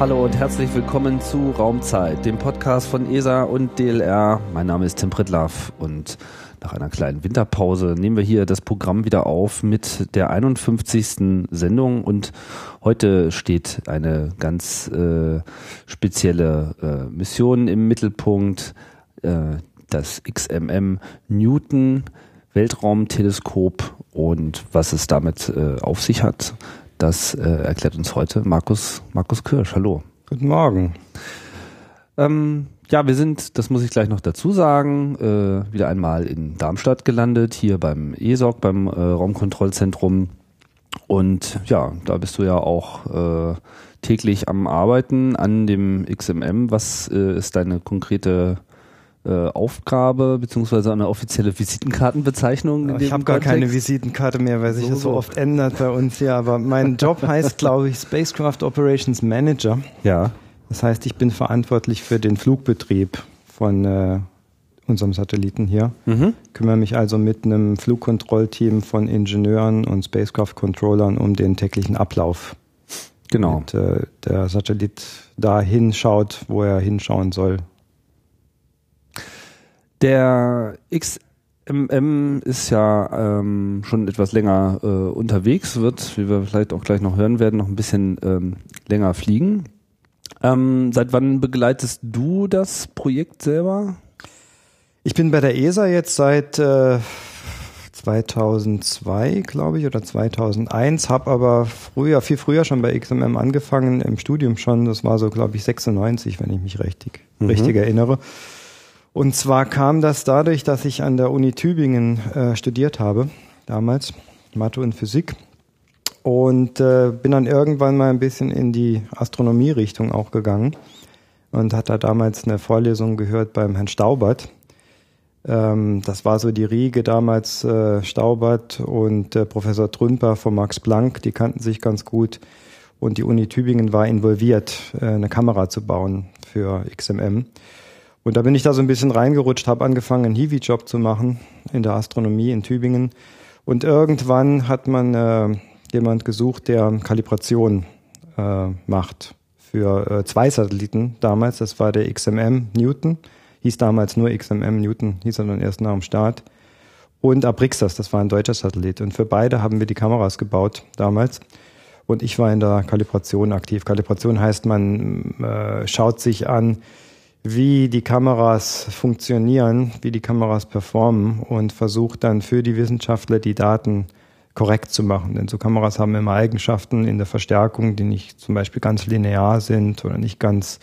Hallo und herzlich willkommen zu Raumzeit, dem Podcast von ESA und DLR. Mein Name ist Tim Pritlaff und nach einer kleinen Winterpause nehmen wir hier das Programm wieder auf mit der 51. Sendung und heute steht eine ganz äh, spezielle äh, Mission im Mittelpunkt, äh, das XMM Newton Weltraumteleskop und was es damit äh, auf sich hat. Das äh, erklärt uns heute Markus, Markus Kirsch. Hallo. Guten Morgen. Ähm, ja, wir sind, das muss ich gleich noch dazu sagen, äh, wieder einmal in Darmstadt gelandet, hier beim ESOC, beim äh, Raumkontrollzentrum. Und ja, da bist du ja auch äh, täglich am Arbeiten an dem XMM. Was äh, ist deine konkrete äh, Aufgabe beziehungsweise eine offizielle Visitenkartenbezeichnung? Ich habe gar keine Visitenkarte mehr, weil sich so, das so oft ändert bei uns hier. Aber mein Job heißt, glaube ich, Spacecraft Operations Manager. Ja. Das heißt, ich bin verantwortlich für den Flugbetrieb von äh, unserem Satelliten hier. Mhm. Kümmere mich also mit einem Flugkontrollteam von Ingenieuren und Spacecraft-Controllern um den täglichen Ablauf. Genau. Und äh, der Satellit da hinschaut, wo er hinschauen soll der XMM ist ja ähm, schon etwas länger äh, unterwegs, wird, wie wir vielleicht auch gleich noch hören werden, noch ein bisschen ähm, länger fliegen. Ähm, seit wann begleitest du das Projekt selber? Ich bin bei der ESA jetzt seit äh, 2002, glaube ich, oder 2001, habe aber früher, viel früher schon bei XMM angefangen, im Studium schon. Das war so, glaube ich, 96, wenn ich mich richtig, mhm. richtig erinnere. Und zwar kam das dadurch, dass ich an der Uni Tübingen äh, studiert habe, damals, Mathe und Physik. Und äh, bin dann irgendwann mal ein bisschen in die Astronomie-Richtung auch gegangen und hatte da damals eine Vorlesung gehört beim Herrn Staubert. Ähm, das war so die Riege damals, äh, Staubert und äh, Professor Trümper von Max Planck, die kannten sich ganz gut. Und die Uni Tübingen war involviert, äh, eine Kamera zu bauen für XMM. Und da bin ich da so ein bisschen reingerutscht, habe angefangen, einen Hiwi-Job zu machen in der Astronomie in Tübingen. Und irgendwann hat man äh, jemand gesucht, der Kalibration äh, macht für äh, zwei Satelliten damals. Das war der XMM Newton, hieß damals nur XMM Newton, hieß er dann erst nach dem Start. Und Abrixas, das war ein deutscher Satellit. Und für beide haben wir die Kameras gebaut damals. Und ich war in der Kalibration aktiv. Kalibration heißt, man äh, schaut sich an, wie die Kameras funktionieren, wie die Kameras performen und versucht dann für die Wissenschaftler die Daten korrekt zu machen. Denn so Kameras haben immer Eigenschaften in der Verstärkung, die nicht zum Beispiel ganz linear sind oder nicht ganz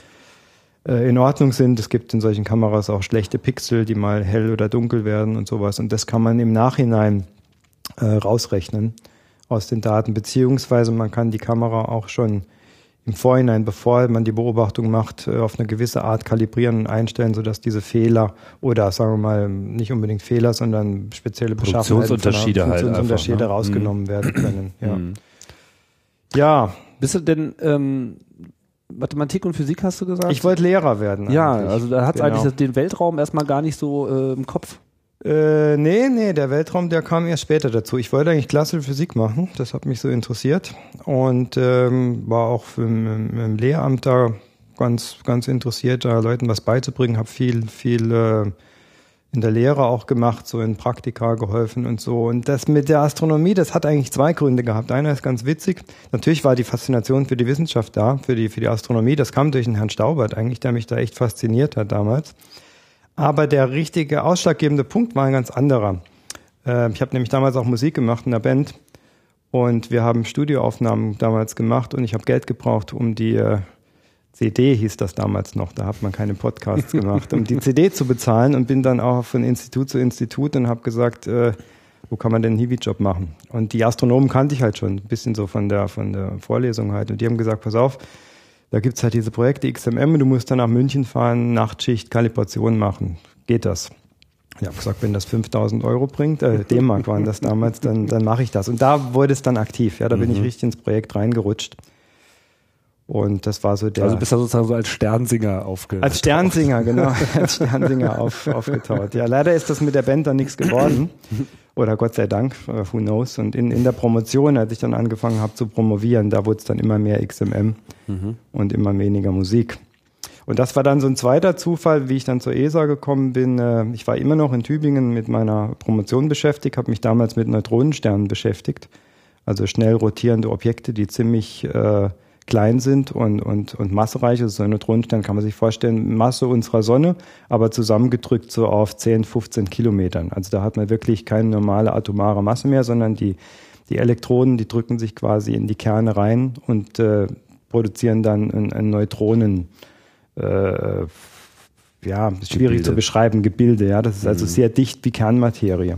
äh, in Ordnung sind. Es gibt in solchen Kameras auch schlechte Pixel, die mal hell oder dunkel werden und sowas. Und das kann man im Nachhinein äh, rausrechnen aus den Daten, beziehungsweise man kann die Kamera auch schon im Vorhinein, bevor man die Beobachtung macht, äh, auf eine gewisse Art kalibrieren und einstellen, sodass diese Fehler oder sagen wir mal nicht unbedingt Fehler, sondern spezielle Beschaffenheiten, Funktionsunterschiede halt rausgenommen mhm. werden können. Ja. Mhm. ja. Bist du denn ähm, Mathematik und Physik hast du gesagt? Ich wollte Lehrer werden. Ja, also da hat genau. eigentlich den Weltraum erstmal gar nicht so äh, im Kopf. Äh, nee, nee, der Weltraum, der kam erst später dazu. Ich wollte eigentlich klassische Physik machen, das hat mich so interessiert und ähm, war auch im, im, Lehramt da ganz, ganz interessiert, da Leuten was beizubringen, habe viel, viel äh, in der Lehre auch gemacht, so in Praktika geholfen und so. Und das mit der Astronomie, das hat eigentlich zwei Gründe gehabt. Einer ist ganz witzig. Natürlich war die Faszination für die Wissenschaft da, für die, für die Astronomie. Das kam durch den Herrn Staubert eigentlich, der mich da echt fasziniert hat damals. Aber der richtige ausschlaggebende Punkt war ein ganz anderer. Äh, ich habe nämlich damals auch Musik gemacht in der Band und wir haben Studioaufnahmen damals gemacht und ich habe Geld gebraucht, um die äh, CD hieß das damals noch, da hat man keine Podcasts gemacht, um die CD zu bezahlen und bin dann auch von Institut zu Institut und habe gesagt, äh, wo kann man denn einen Hiwi-Job machen? Und die Astronomen kannte ich halt schon, ein bisschen so von der, von der Vorlesung halt. Und die haben gesagt, pass auf, da gibt's halt diese Projekte XMM, du musst dann nach München fahren, Nachtschicht, Kalibration machen. Geht das? Ich habe gesagt, wenn das 5000 Euro bringt, äh, D-Mark waren das damals, dann, dann mache ich das. Und da wurde es dann aktiv. Ja, da bin ich mhm. richtig ins Projekt reingerutscht. Und das war so der. Also bist du sozusagen so als Sternsinger aufgetaucht. Als Sternsinger, genau. als Sternsinger auf, aufgetaucht. Ja, leider ist das mit der Band dann nichts geworden. Oder Gott sei Dank, uh, who knows. Und in, in der Promotion, als ich dann angefangen habe zu promovieren, da wurde es dann immer mehr XMM mhm. und immer weniger Musik. Und das war dann so ein zweiter Zufall, wie ich dann zur ESA gekommen bin. Äh, ich war immer noch in Tübingen mit meiner Promotion beschäftigt, habe mich damals mit Neutronensternen beschäftigt. Also schnell rotierende Objekte, die ziemlich äh, klein sind und, und, und massereich. Also so ein Neutronenstern kann man sich vorstellen, Masse unserer Sonne, aber zusammengedrückt so auf 10, 15 Kilometern. Also da hat man wirklich keine normale atomare Masse mehr, sondern die, die Elektronen, die drücken sich quasi in die Kerne rein und äh, produzieren dann ein, ein Neutronen. Äh, ja, schwierig Gebilde. zu beschreiben, Gebilde. Ja, das ist also mhm. sehr dicht wie Kernmaterie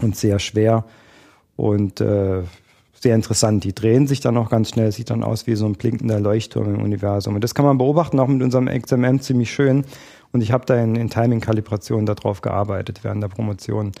und sehr schwer und äh, sehr interessant. Die drehen sich dann auch ganz schnell, sieht dann aus wie so ein blinkender Leuchtturm im Universum. Und das kann man beobachten, auch mit unserem XMM ziemlich schön. Und ich habe da in, in Timing-Kalibration darauf gearbeitet während der Promotion.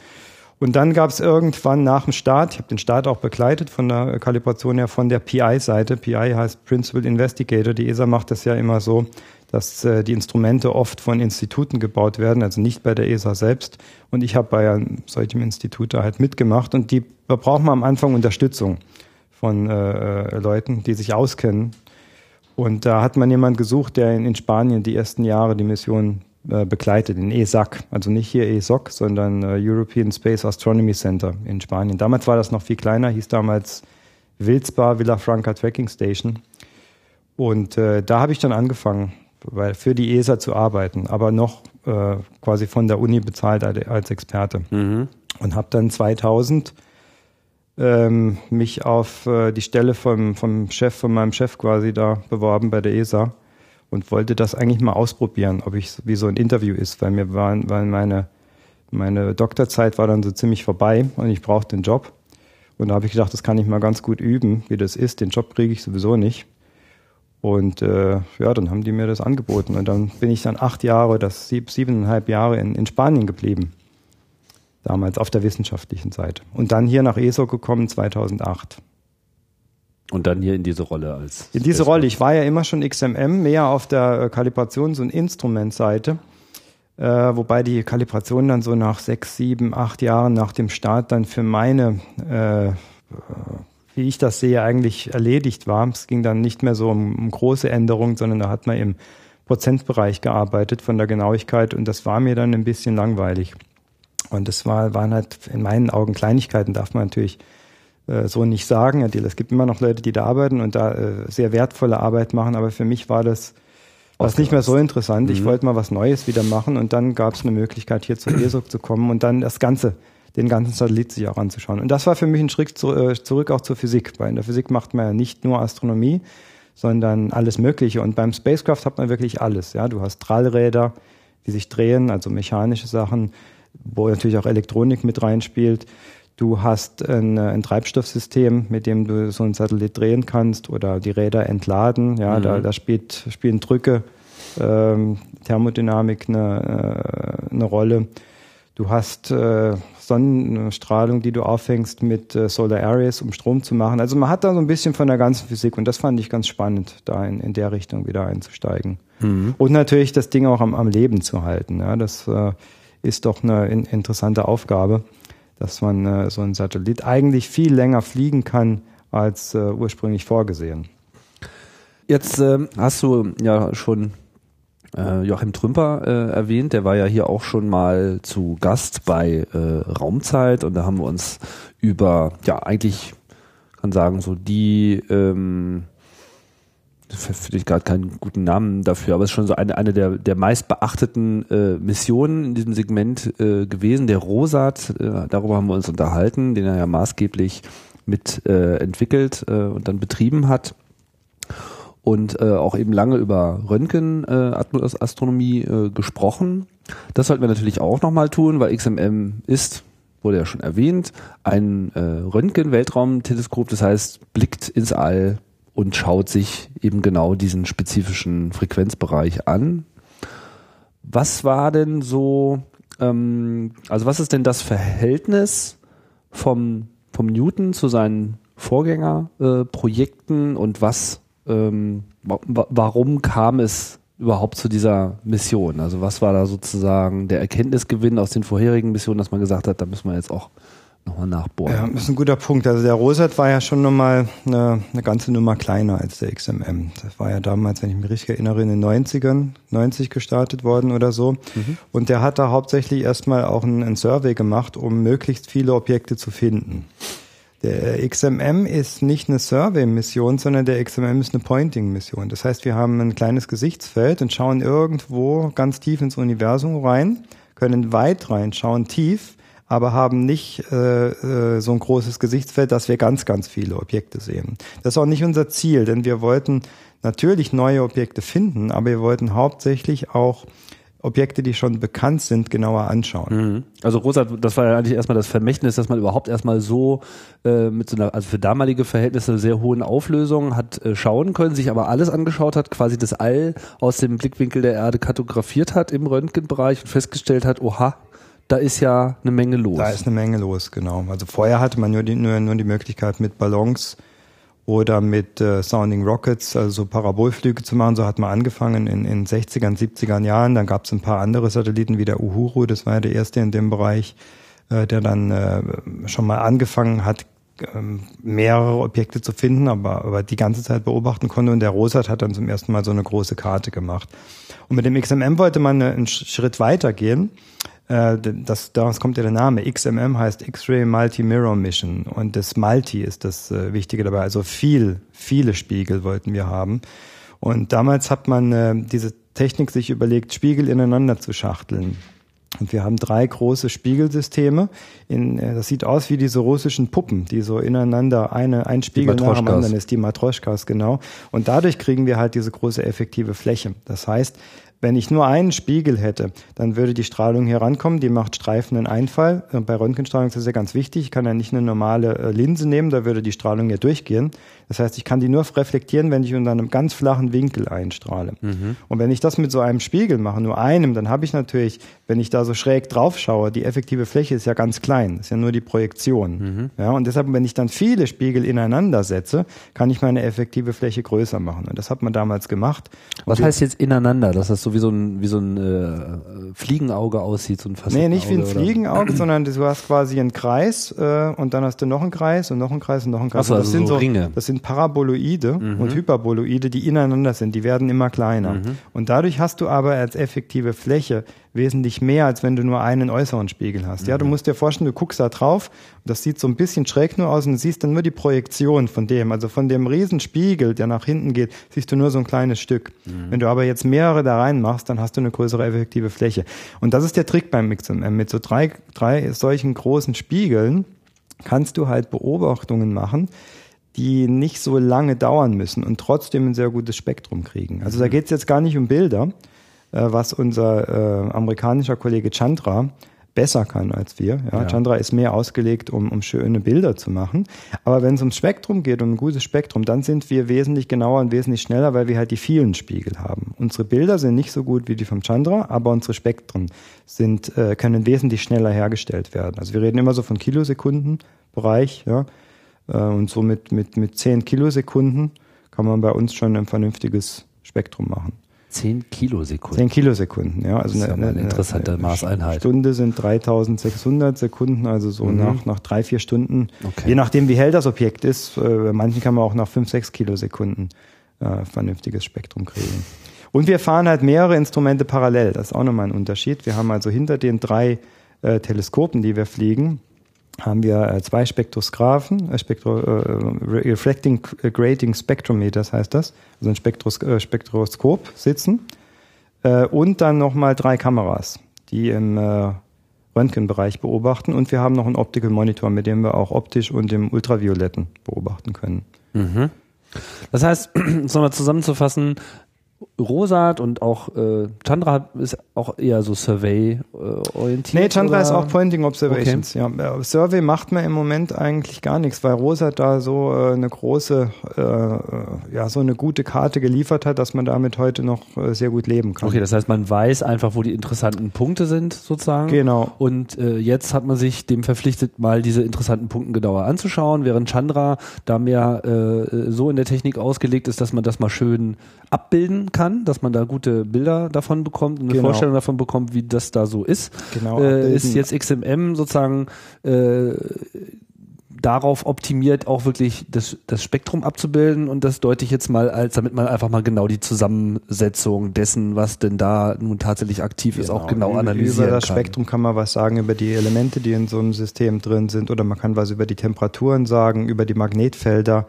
Und dann gab es irgendwann nach dem Start, ich habe den Start auch begleitet von der Kalibration her, von der PI-Seite. PI heißt Principal Investigator. Die ESA macht das ja immer so, dass äh, die Instrumente oft von Instituten gebaut werden, also nicht bei der ESA selbst. Und ich habe bei einem solchen Institut da halt mitgemacht. Und die da braucht man am Anfang Unterstützung von äh, äh, Leuten, die sich auskennen. Und da hat man jemand gesucht, der in, in Spanien die ersten Jahre die Mission äh, begleitet, in ESAC. Also nicht hier ESOC, sondern äh, European Space Astronomy Center in Spanien. Damals war das noch viel kleiner, hieß damals Wilsbar Villafranca Tracking Station. Und äh, da habe ich dann angefangen, weil für die ESA zu arbeiten, aber noch äh, quasi von der Uni bezahlt als Experte. Mhm. Und habe dann 2000 ähm, mich auf äh, die Stelle vom, vom Chef, von meinem Chef quasi da beworben bei der ESA und wollte das eigentlich mal ausprobieren, ob ich wie so ein Interview ist, weil mir waren, weil meine, meine Doktorzeit war dann so ziemlich vorbei und ich brauchte den Job. Und da habe ich gedacht, das kann ich mal ganz gut üben, wie das ist. Den Job kriege ich sowieso nicht. Und äh, ja, dann haben die mir das angeboten. Und dann bin ich dann acht Jahre, das sieb, siebeneinhalb Jahre in, in Spanien geblieben damals auf der wissenschaftlichen Seite. Und dann hier nach ESO gekommen 2008. Und dann hier in diese Rolle als. In diese Rolle. Ich war ja immer schon XMM, mehr auf der äh, Kalibrations- und Instrumentseite. Äh, wobei die Kalibration dann so nach sechs, sieben, acht Jahren nach dem Start dann für meine, äh, wie ich das sehe, eigentlich erledigt war. Es ging dann nicht mehr so um, um große Änderungen, sondern da hat man im Prozentbereich gearbeitet von der Genauigkeit und das war mir dann ein bisschen langweilig. Und das war, waren halt in meinen Augen Kleinigkeiten, darf man natürlich äh, so nicht sagen. Es gibt immer noch Leute, die da arbeiten und da äh, sehr wertvolle Arbeit machen, aber für mich war das was nicht mehr so interessant. Mhm. Ich wollte mal was Neues wieder machen und dann gab es eine Möglichkeit, hier zur ESOC zu kommen und dann das Ganze, den ganzen Satellit sich auch anzuschauen. Und das war für mich ein Schritt äh, zurück auch zur Physik, weil in der Physik macht man ja nicht nur Astronomie, sondern alles Mögliche. Und beim Spacecraft hat man wirklich alles. Ja, du hast Drallräder, die sich drehen, also mechanische Sachen wo natürlich auch Elektronik mit reinspielt. Du hast ein, ein, Treibstoffsystem, mit dem du so einen Satellit drehen kannst oder die Räder entladen. Ja, mhm. da, da spielt, spielen Drücke, ähm, Thermodynamik eine, äh, eine Rolle. Du hast äh, Sonnenstrahlung, die du aufhängst mit äh, Solar Arrays, um Strom zu machen. Also man hat da so ein bisschen von der ganzen Physik und das fand ich ganz spannend, da in, in der Richtung wieder einzusteigen. Mhm. Und natürlich das Ding auch am, am Leben zu halten. Ja, das äh, ist doch eine in, interessante Aufgabe, dass man äh, so ein Satellit eigentlich viel länger fliegen kann als äh, ursprünglich vorgesehen. Jetzt äh, hast du ja schon äh, Joachim Trümper äh, erwähnt, der war ja hier auch schon mal zu Gast bei äh, Raumzeit. Und da haben wir uns über, ja eigentlich kann sagen, so die ähm, finde ich gerade keinen guten Namen dafür, aber es ist schon so eine, eine der, der meist beachteten äh, Missionen in diesem Segment äh, gewesen, der Rosat, äh, darüber haben wir uns unterhalten, den er ja maßgeblich mit äh, entwickelt äh, und dann betrieben hat und äh, auch eben lange über Röntgenastronomie äh, äh, gesprochen. Das sollten wir natürlich auch nochmal tun, weil XMM ist, wurde ja schon erwähnt, ein äh, Röntgen-Weltraumteleskop, das heißt, blickt ins All und schaut sich eben genau diesen spezifischen Frequenzbereich an. Was war denn so, ähm, also was ist denn das Verhältnis vom, vom Newton zu seinen Vorgängerprojekten äh, und was ähm, warum kam es überhaupt zu dieser Mission? Also was war da sozusagen der Erkenntnisgewinn aus den vorherigen Missionen, dass man gesagt hat, da müssen wir jetzt auch nochmal nachbohren. Ja, das ist ein guter Punkt. Also der Rosat war ja schon nochmal eine, eine ganze Nummer kleiner als der XMM. Das war ja damals, wenn ich mich richtig erinnere, in den 90ern, 90 gestartet worden oder so. Mhm. Und der hat da hauptsächlich erstmal auch einen, einen Survey gemacht, um möglichst viele Objekte zu finden. Der XMM ist nicht eine Survey-Mission, sondern der XMM ist eine Pointing-Mission. Das heißt, wir haben ein kleines Gesichtsfeld und schauen irgendwo ganz tief ins Universum rein, können weit reinschauen, tief, aber haben nicht äh, äh, so ein großes Gesichtsfeld, dass wir ganz, ganz viele Objekte sehen. Das ist auch nicht unser Ziel, denn wir wollten natürlich neue Objekte finden, aber wir wollten hauptsächlich auch Objekte, die schon bekannt sind, genauer anschauen. Mhm. Also Rosa, das war ja eigentlich erstmal das Vermächtnis, dass man überhaupt erstmal so äh, mit so einer, also für damalige Verhältnisse sehr hohen Auflösungen hat äh, schauen können, sich aber alles angeschaut hat, quasi das All aus dem Blickwinkel der Erde kartografiert hat im Röntgenbereich und festgestellt hat, oha, da ist ja eine Menge los. Da ist eine Menge los, genau. Also vorher hatte man nur die, nur, nur die Möglichkeit mit Ballons oder mit äh, Sounding Rockets, also so Parabolflüge zu machen. So hat man angefangen in den 60ern, 70ern Jahren. Dann gab es ein paar andere Satelliten wie der Uhuru, das war ja der erste in dem Bereich, äh, der dann äh, schon mal angefangen hat, ähm, mehrere Objekte zu finden, aber, aber die ganze Zeit beobachten konnte. Und der Rosat hat dann zum ersten Mal so eine große Karte gemacht. Und mit dem XMM wollte man einen Schritt weiter gehen. Äh, das, daraus kommt ja der Name. XMM heißt X-Ray Multi-Mirror Mission und das Multi ist das äh, Wichtige dabei. Also viel, viele Spiegel wollten wir haben. Und damals hat man äh, diese Technik sich überlegt, Spiegel ineinander zu schachteln. Und wir haben drei große Spiegelsysteme. In, das sieht aus wie diese russischen Puppen, die so ineinander eine, ein Spiegel nach dem anderen ist, die Matroschkas, genau. Und dadurch kriegen wir halt diese große effektive Fläche. Das heißt, wenn ich nur einen Spiegel hätte, dann würde die Strahlung hier rankommen, die macht streifenden Einfall. Bei Röntgenstrahlung ist das ja ganz wichtig. Ich kann ja nicht eine normale äh, Linse nehmen, da würde die Strahlung ja durchgehen. Das heißt, ich kann die nur reflektieren, wenn ich unter einem ganz flachen Winkel einstrahle. Mhm. Und wenn ich das mit so einem Spiegel mache, nur einem, dann habe ich natürlich, wenn ich da so schräg drauf schaue, die effektive Fläche ist ja ganz klein. Das ist ja nur die Projektion. Mhm. Ja, und deshalb, wenn ich dann viele Spiegel ineinander setze, kann ich meine effektive Fläche größer machen. Und das hat man damals gemacht. Was heißt jetzt ineinander? Das heißt so wie so ein, wie so ein äh, Fliegenauge aussieht, so ein Nee, nicht wie ein Fliegenauge, sondern du hast quasi einen Kreis äh, und dann hast du noch einen Kreis und noch einen Kreis und noch einen Kreis. Achso, also das sind so Ringe. Das sind Paraboloide mhm. und Hyperboloide, die ineinander sind. Die werden immer kleiner. Mhm. Und dadurch hast du aber als effektive Fläche wesentlich mehr, als wenn du nur einen äußeren Spiegel hast. Mhm. Ja, du mhm. musst dir vorstellen, du guckst da drauf, das sieht so ein bisschen schräg nur aus und du siehst dann nur die Projektion von dem. Also von dem Riesenspiegel, der nach hinten geht, siehst du nur so ein kleines Stück. Mhm. Wenn du aber jetzt mehrere da reinmachst, dann hast du eine größere effektive Fläche. Und das ist der Trick beim XMM. Mit so drei, drei solchen großen Spiegeln kannst du halt Beobachtungen machen, die nicht so lange dauern müssen und trotzdem ein sehr gutes Spektrum kriegen. Also da mhm. geht es jetzt gar nicht um Bilder, äh, was unser äh, amerikanischer Kollege Chandra besser kann als wir. Ja, ja. Chandra ist mehr ausgelegt, um, um schöne Bilder zu machen. Aber wenn es ums Spektrum geht, um ein gutes Spektrum, dann sind wir wesentlich genauer und wesentlich schneller, weil wir halt die vielen Spiegel haben. Unsere Bilder sind nicht so gut wie die vom Chandra, aber unsere Spektren sind, äh, können wesentlich schneller hergestellt werden. Also wir reden immer so von Kilosekundenbereich, ja. Äh, und so mit, mit, mit 10 Kilosekunden kann man bei uns schon ein vernünftiges Spektrum machen. 10 Kilosekunden. 10 Kilosekunden, ja. Also das ist eine, eine, interessante eine Maßeinheit. Stunde sind 3600 Sekunden, also so mhm. nach, nach drei, vier Stunden. Okay. Je nachdem, wie hell das Objekt ist. Äh, bei manchen kann man auch nach 5, 6 Kilosekunden äh, vernünftiges Spektrum kriegen. Und wir fahren halt mehrere Instrumente parallel. Das ist auch nochmal ein Unterschied. Wir haben also hinter den drei äh, Teleskopen, die wir fliegen, haben wir äh, zwei Spektrosgraphen, äh, Spektro, äh, Reflecting Grating Spectrometers heißt das, also ein Spektros, äh, Spektroskop sitzen äh, und dann nochmal drei Kameras, die im äh, Röntgenbereich beobachten und wir haben noch einen Optical Monitor, mit dem wir auch optisch und im Ultravioletten beobachten können. Mhm. Das heißt, um es nochmal zusammenzufassen, Rosat und auch äh, Chandra ist auch eher so Survey, äh, orientiert? Nee, Chandra oder? ist auch Pointing Observations. Okay. Ja. Survey macht man im Moment eigentlich gar nichts, weil Rosa da so äh, eine große, äh, ja, so eine gute Karte geliefert hat, dass man damit heute noch äh, sehr gut leben kann. Okay, das heißt, man weiß einfach, wo die interessanten Punkte sind, sozusagen. Genau. Und äh, jetzt hat man sich dem verpflichtet, mal diese interessanten Punkte genauer anzuschauen, während Chandra da mehr äh, so in der Technik ausgelegt ist, dass man das mal schön abbilden kann, dass man da gute Bilder davon bekommt und eine genau. Vorstellung davon bekommt, wie das da so ist. Genau. Äh, ist jetzt XMM sozusagen äh, darauf optimiert, auch wirklich das, das Spektrum abzubilden und das deute ich jetzt mal als, damit man einfach mal genau die Zusammensetzung dessen, was denn da nun tatsächlich aktiv genau. ist, auch genau, genau analysieren Über das kann. Spektrum kann man was sagen über die Elemente, die in so einem System drin sind oder man kann was über die Temperaturen sagen, über die Magnetfelder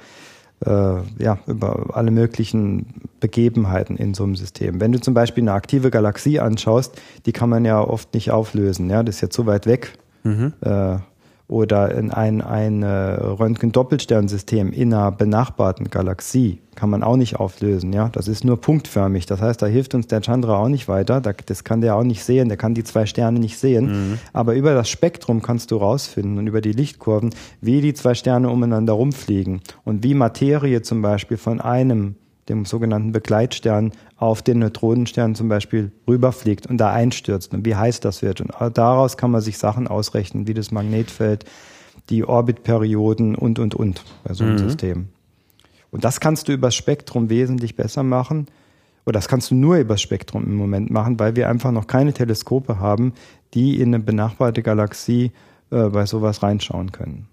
äh, ja, über alle möglichen Begebenheiten in so einem System. Wenn du zum Beispiel eine aktive Galaxie anschaust, die kann man ja oft nicht auflösen. Ja, das ist ja zu weit weg. Mhm. Äh, oder in ein, ein Röntgen-Doppelsternsystem in einer benachbarten Galaxie kann man auch nicht auflösen. Ja, das ist nur punktförmig. Das heißt, da hilft uns der Chandra auch nicht weiter. Das kann der auch nicht sehen. Der kann die zwei Sterne nicht sehen. Mhm. Aber über das Spektrum kannst du rausfinden und über die Lichtkurven, wie die zwei Sterne umeinander rumfliegen und wie Materie zum Beispiel von einem dem sogenannten Begleitstern, auf den Neutronenstern zum Beispiel rüberfliegt und da einstürzt und wie heiß das wird. Und daraus kann man sich Sachen ausrechnen, wie das Magnetfeld, die Orbitperioden und, und, und bei so einem mhm. System. Und das kannst du übers Spektrum wesentlich besser machen. Oder das kannst du nur übers Spektrum im Moment machen, weil wir einfach noch keine Teleskope haben, die in eine benachbarte Galaxie äh, bei sowas reinschauen können.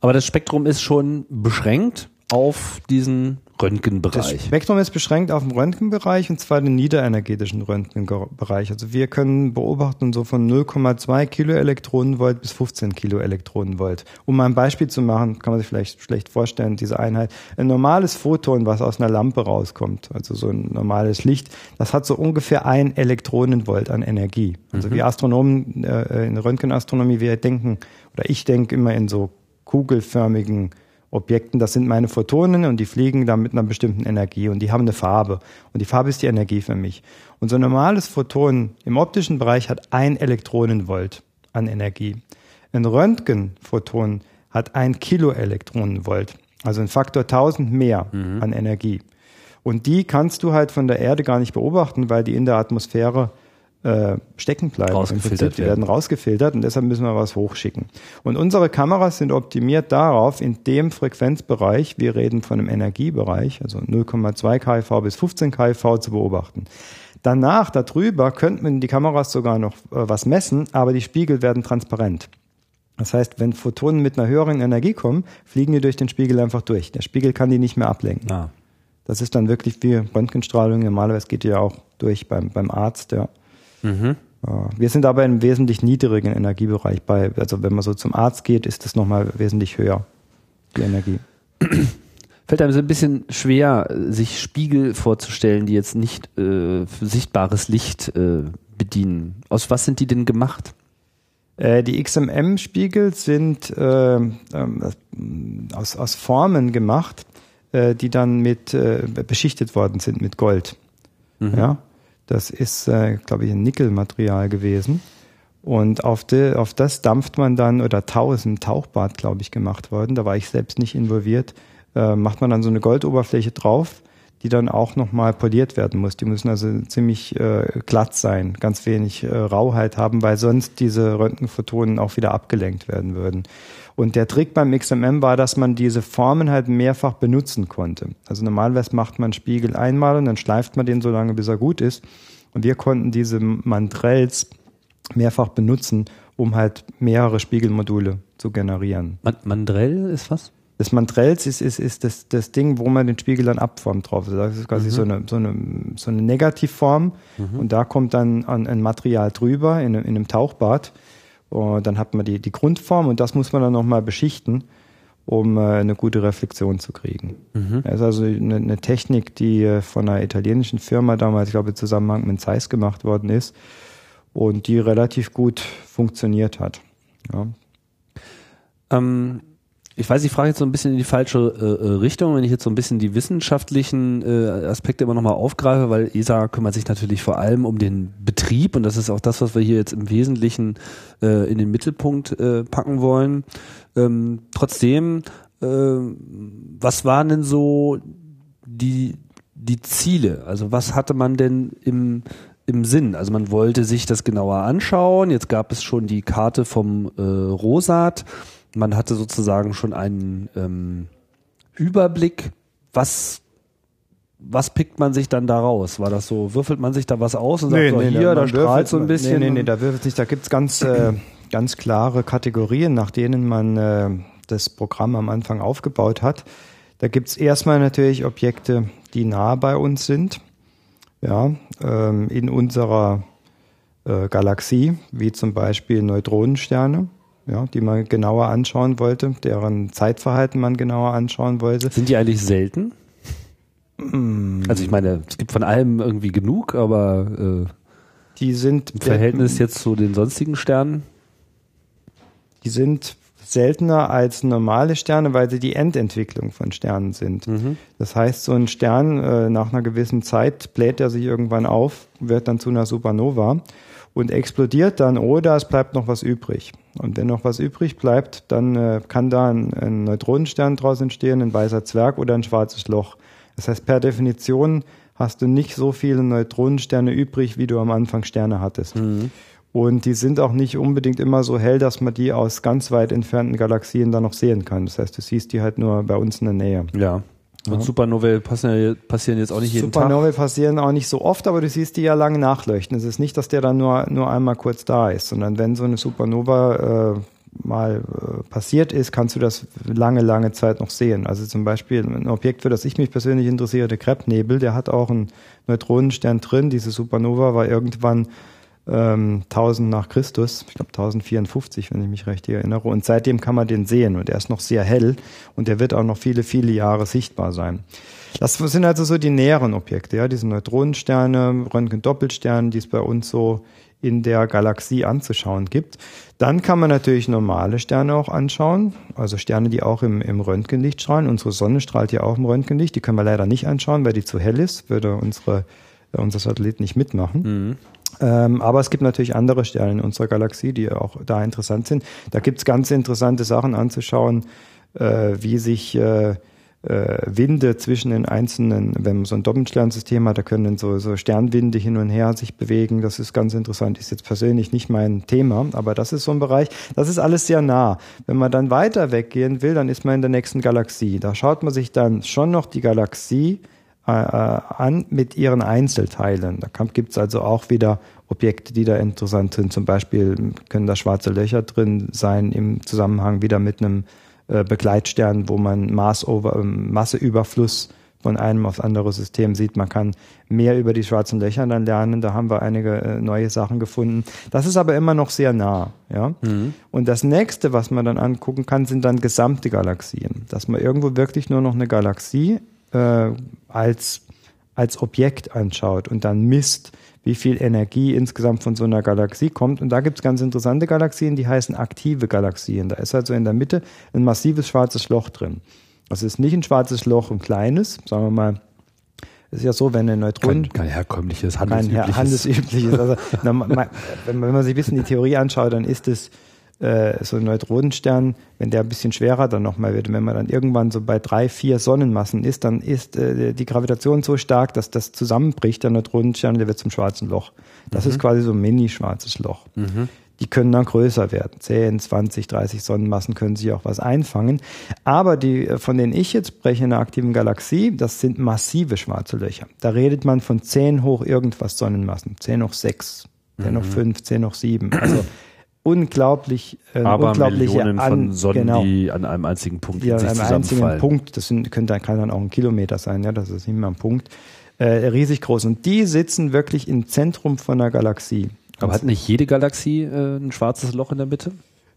Aber das Spektrum ist schon beschränkt auf diesen Röntgenbereich. Das Spektrum ist beschränkt auf den Röntgenbereich und zwar den niederenergetischen Röntgenbereich. Also wir können beobachten so von 0,2 Kiloelektronenvolt bis 15 Kiloelektronenvolt. Um mal ein Beispiel zu machen, kann man sich vielleicht schlecht vorstellen, diese Einheit. Ein normales Photon, was aus einer Lampe rauskommt, also so ein normales Licht, das hat so ungefähr ein Elektronenvolt an Energie. Also mhm. wir Astronomen äh, in der Röntgenastronomie, wir denken, oder ich denke immer in so kugelförmigen Objekten, das sind meine Photonen und die fliegen dann mit einer bestimmten Energie und die haben eine Farbe. Und die Farbe ist die Energie für mich. Und so ein normales Photon im optischen Bereich hat ein Elektronenvolt an Energie. Ein Röntgenphoton hat ein Kiloelektronenvolt, also ein Faktor 1000 mehr mhm. an Energie. Und die kannst du halt von der Erde gar nicht beobachten, weil die in der Atmosphäre äh, stecken bleiben. Rausgefiltert die werden rausgefiltert und deshalb müssen wir was hochschicken. Und unsere Kameras sind optimiert darauf, in dem Frequenzbereich, wir reden von einem Energiebereich, also 0,2 kV bis 15 kV zu beobachten. Danach, darüber, könnte man die Kameras sogar noch äh, was messen, aber die Spiegel werden transparent. Das heißt, wenn Photonen mit einer höheren Energie kommen, fliegen die durch den Spiegel einfach durch. Der Spiegel kann die nicht mehr ablenken. Ah. Das ist dann wirklich wie Röntgenstrahlung. Normalerweise geht die ja auch durch beim, beim Arzt, ja. Mhm. Wir sind aber im wesentlich niedrigen Energiebereich bei, also wenn man so zum Arzt geht, ist das nochmal wesentlich höher, die Energie. Fällt einem so ein bisschen schwer, sich Spiegel vorzustellen, die jetzt nicht äh, sichtbares Licht äh, bedienen. Aus was sind die denn gemacht? Äh, die XMM-Spiegel sind äh, ähm, aus, aus Formen gemacht, äh, die dann mit äh, beschichtet worden sind mit Gold. Mhm. Ja. Das ist, äh, glaube ich, ein Nickelmaterial gewesen. Und auf, de, auf das dampft man dann, oder tausend Tauchbad, glaube ich, gemacht worden. Da war ich selbst nicht involviert. Äh, macht man dann so eine Goldoberfläche drauf, die dann auch nochmal poliert werden muss. Die müssen also ziemlich äh, glatt sein, ganz wenig äh, Rauheit haben, weil sonst diese Röntgenphotonen auch wieder abgelenkt werden würden. Und der Trick beim XMM war, dass man diese Formen halt mehrfach benutzen konnte. Also normalerweise macht man Spiegel einmal und dann schleift man den so lange, bis er gut ist. Und wir konnten diese Mandrells mehrfach benutzen, um halt mehrere Spiegelmodule zu generieren. Mandrell ist was? Das Mandrells ist, ist, ist das, das Ding, wo man den Spiegel dann abformt drauf. Das ist quasi mhm. so, eine, so, eine, so eine Negativform mhm. und da kommt dann ein, ein Material drüber in, in einem Tauchbad und dann hat man die, die Grundform und das muss man dann nochmal beschichten, um äh, eine gute Reflexion zu kriegen. Mhm. Das ist also eine, eine, Technik, die äh, von einer italienischen Firma damals, ich glaube, im Zusammenhang mit Zeiss gemacht worden ist und die relativ gut funktioniert hat. Ja. Ähm, ich weiß, ich frage jetzt so ein bisschen in die falsche äh, äh, Richtung, wenn ich jetzt so ein bisschen die wissenschaftlichen äh, Aspekte immer nochmal aufgreife, weil ESA kümmert sich natürlich vor allem um den Betrieb und das ist auch das, was wir hier jetzt im Wesentlichen äh, in den Mittelpunkt äh, packen wollen. Ähm, trotzdem, äh, was waren denn so die, die Ziele? Also was hatte man denn im, im Sinn? Also man wollte sich das genauer anschauen. Jetzt gab es schon die Karte vom äh, Rosat man hatte sozusagen schon einen ähm, Überblick, was was pickt man sich dann da raus? War das so, würfelt man sich da was aus und nee, sagt so, nee, hier, da strahlt so ein bisschen? Nee, nee, nee, da würfelt sich, da gibt's ganz, äh, ganz klare Kategorien, nach denen man äh, das Programm am Anfang aufgebaut hat. Da gibt's erstmal natürlich Objekte, die nah bei uns sind, ja, ähm, in unserer äh, Galaxie, wie zum Beispiel Neutronensterne ja, die man genauer anschauen wollte, deren Zeitverhalten man genauer anschauen wollte. Sind die eigentlich selten? Mm. Also ich meine, es gibt von allem irgendwie genug, aber äh, die sind im Verhältnis jetzt zu den sonstigen Sternen? Die sind seltener als normale Sterne, weil sie die Endentwicklung von Sternen sind. Mhm. Das heißt, so ein Stern äh, nach einer gewissen Zeit bläht er sich irgendwann auf, wird dann zu einer Supernova und explodiert dann oder es bleibt noch was übrig. Und wenn noch was übrig bleibt, dann äh, kann da ein, ein Neutronenstern draus entstehen, ein weißer Zwerg oder ein schwarzes Loch. Das heißt, per Definition hast du nicht so viele Neutronensterne übrig, wie du am Anfang Sterne hattest. Mhm. Und die sind auch nicht unbedingt immer so hell, dass man die aus ganz weit entfernten Galaxien dann noch sehen kann. Das heißt, du siehst die halt nur bei uns in der Nähe. Ja. Und Supernovae passieren, passieren jetzt auch nicht jeden Supernovae Tag. passieren auch nicht so oft, aber du siehst die ja lange nachleuchten. Es ist nicht, dass der dann nur, nur einmal kurz da ist, sondern wenn so eine Supernova äh, mal äh, passiert ist, kannst du das lange, lange Zeit noch sehen. Also zum Beispiel ein Objekt, für das ich mich persönlich interessiere, der Krebsnebel, der hat auch einen Neutronenstern drin. Diese Supernova war irgendwann ähm, 1000 nach Christus, ich glaube 1054, wenn ich mich recht erinnere. Und seitdem kann man den sehen und er ist noch sehr hell und er wird auch noch viele, viele Jahre sichtbar sein. Das sind also so die näheren Objekte, ja, diese Neutronensterne, Röntgen-Doppelsterne, die es bei uns so in der Galaxie anzuschauen gibt. Dann kann man natürlich normale Sterne auch anschauen, also Sterne, die auch im, im Röntgenlicht strahlen. Unsere Sonne strahlt ja auch im Röntgenlicht, die können wir leider nicht anschauen, weil die zu hell ist, würde unsere, äh, unser Satellit nicht mitmachen. Mhm. Ähm, aber es gibt natürlich andere Sterne in unserer Galaxie, die auch da interessant sind. Da gibt es ganz interessante Sachen anzuschauen, äh, wie sich äh, äh, Winde zwischen den einzelnen, wenn man so ein Doppelsternsystem hat, da können so, so Sternwinde hin und her sich bewegen. Das ist ganz interessant. Ist jetzt persönlich nicht mein Thema, aber das ist so ein Bereich, das ist alles sehr nah. Wenn man dann weiter weggehen will, dann ist man in der nächsten Galaxie. Da schaut man sich dann schon noch die Galaxie äh, an mit ihren Einzelteilen. Da gibt es also auch wieder Objekte, die da interessant sind. Zum Beispiel können da schwarze Löcher drin sein im Zusammenhang wieder mit einem äh, Begleitstern, wo man Massover, ähm, Masseüberfluss von einem aufs andere System sieht. Man kann mehr über die schwarzen Löcher dann lernen. Da haben wir einige äh, neue Sachen gefunden. Das ist aber immer noch sehr nah. Ja? Mhm. Und das nächste, was man dann angucken kann, sind dann gesamte Galaxien. Dass man irgendwo wirklich nur noch eine Galaxie äh, als, als Objekt anschaut und dann misst, wie viel Energie insgesamt von so einer Galaxie kommt. Und da gibt es ganz interessante Galaxien, die heißen aktive Galaxien. Da ist also in der Mitte ein massives schwarzes Loch drin. Das ist nicht ein schwarzes Loch, ein kleines, sagen wir mal, ist ja so, wenn ein Neutron. Kein, kein herkömmliches, handelsübliches. Kein handelsübliches. Also, wenn, man, wenn man sich ein bisschen die Theorie anschaut, dann ist es äh, so ein Neutronenstern, wenn der ein bisschen schwerer dann nochmal wird, wenn man dann irgendwann so bei drei, vier Sonnenmassen ist, dann ist äh, die Gravitation so stark, dass das zusammenbricht, der Neutronenstern, der wird zum schwarzen Loch. Das mhm. ist quasi so ein mini-schwarzes Loch. Mhm. Die können dann größer werden. 10, 20, 30 Sonnenmassen können sich auch was einfangen. Aber die, äh, von denen ich jetzt spreche in der aktiven Galaxie, das sind massive schwarze Löcher. Da redet man von 10 hoch irgendwas Sonnenmassen. 10 hoch 6, 10 mhm. hoch 5, 10 hoch 7. Also unglaublich äh, Aber unglaubliche Millionen an, von Sonnen, genau, die an einem einzigen Punkt die an einem einzigen Punkt, das sind, könnte, kann dann auch ein Kilometer sein, ja, das ist nicht mehr ein Punkt, äh, riesig groß. Und die sitzen wirklich im Zentrum von einer Galaxie. Aber hat nicht jede Galaxie äh, ein schwarzes Loch in der Mitte?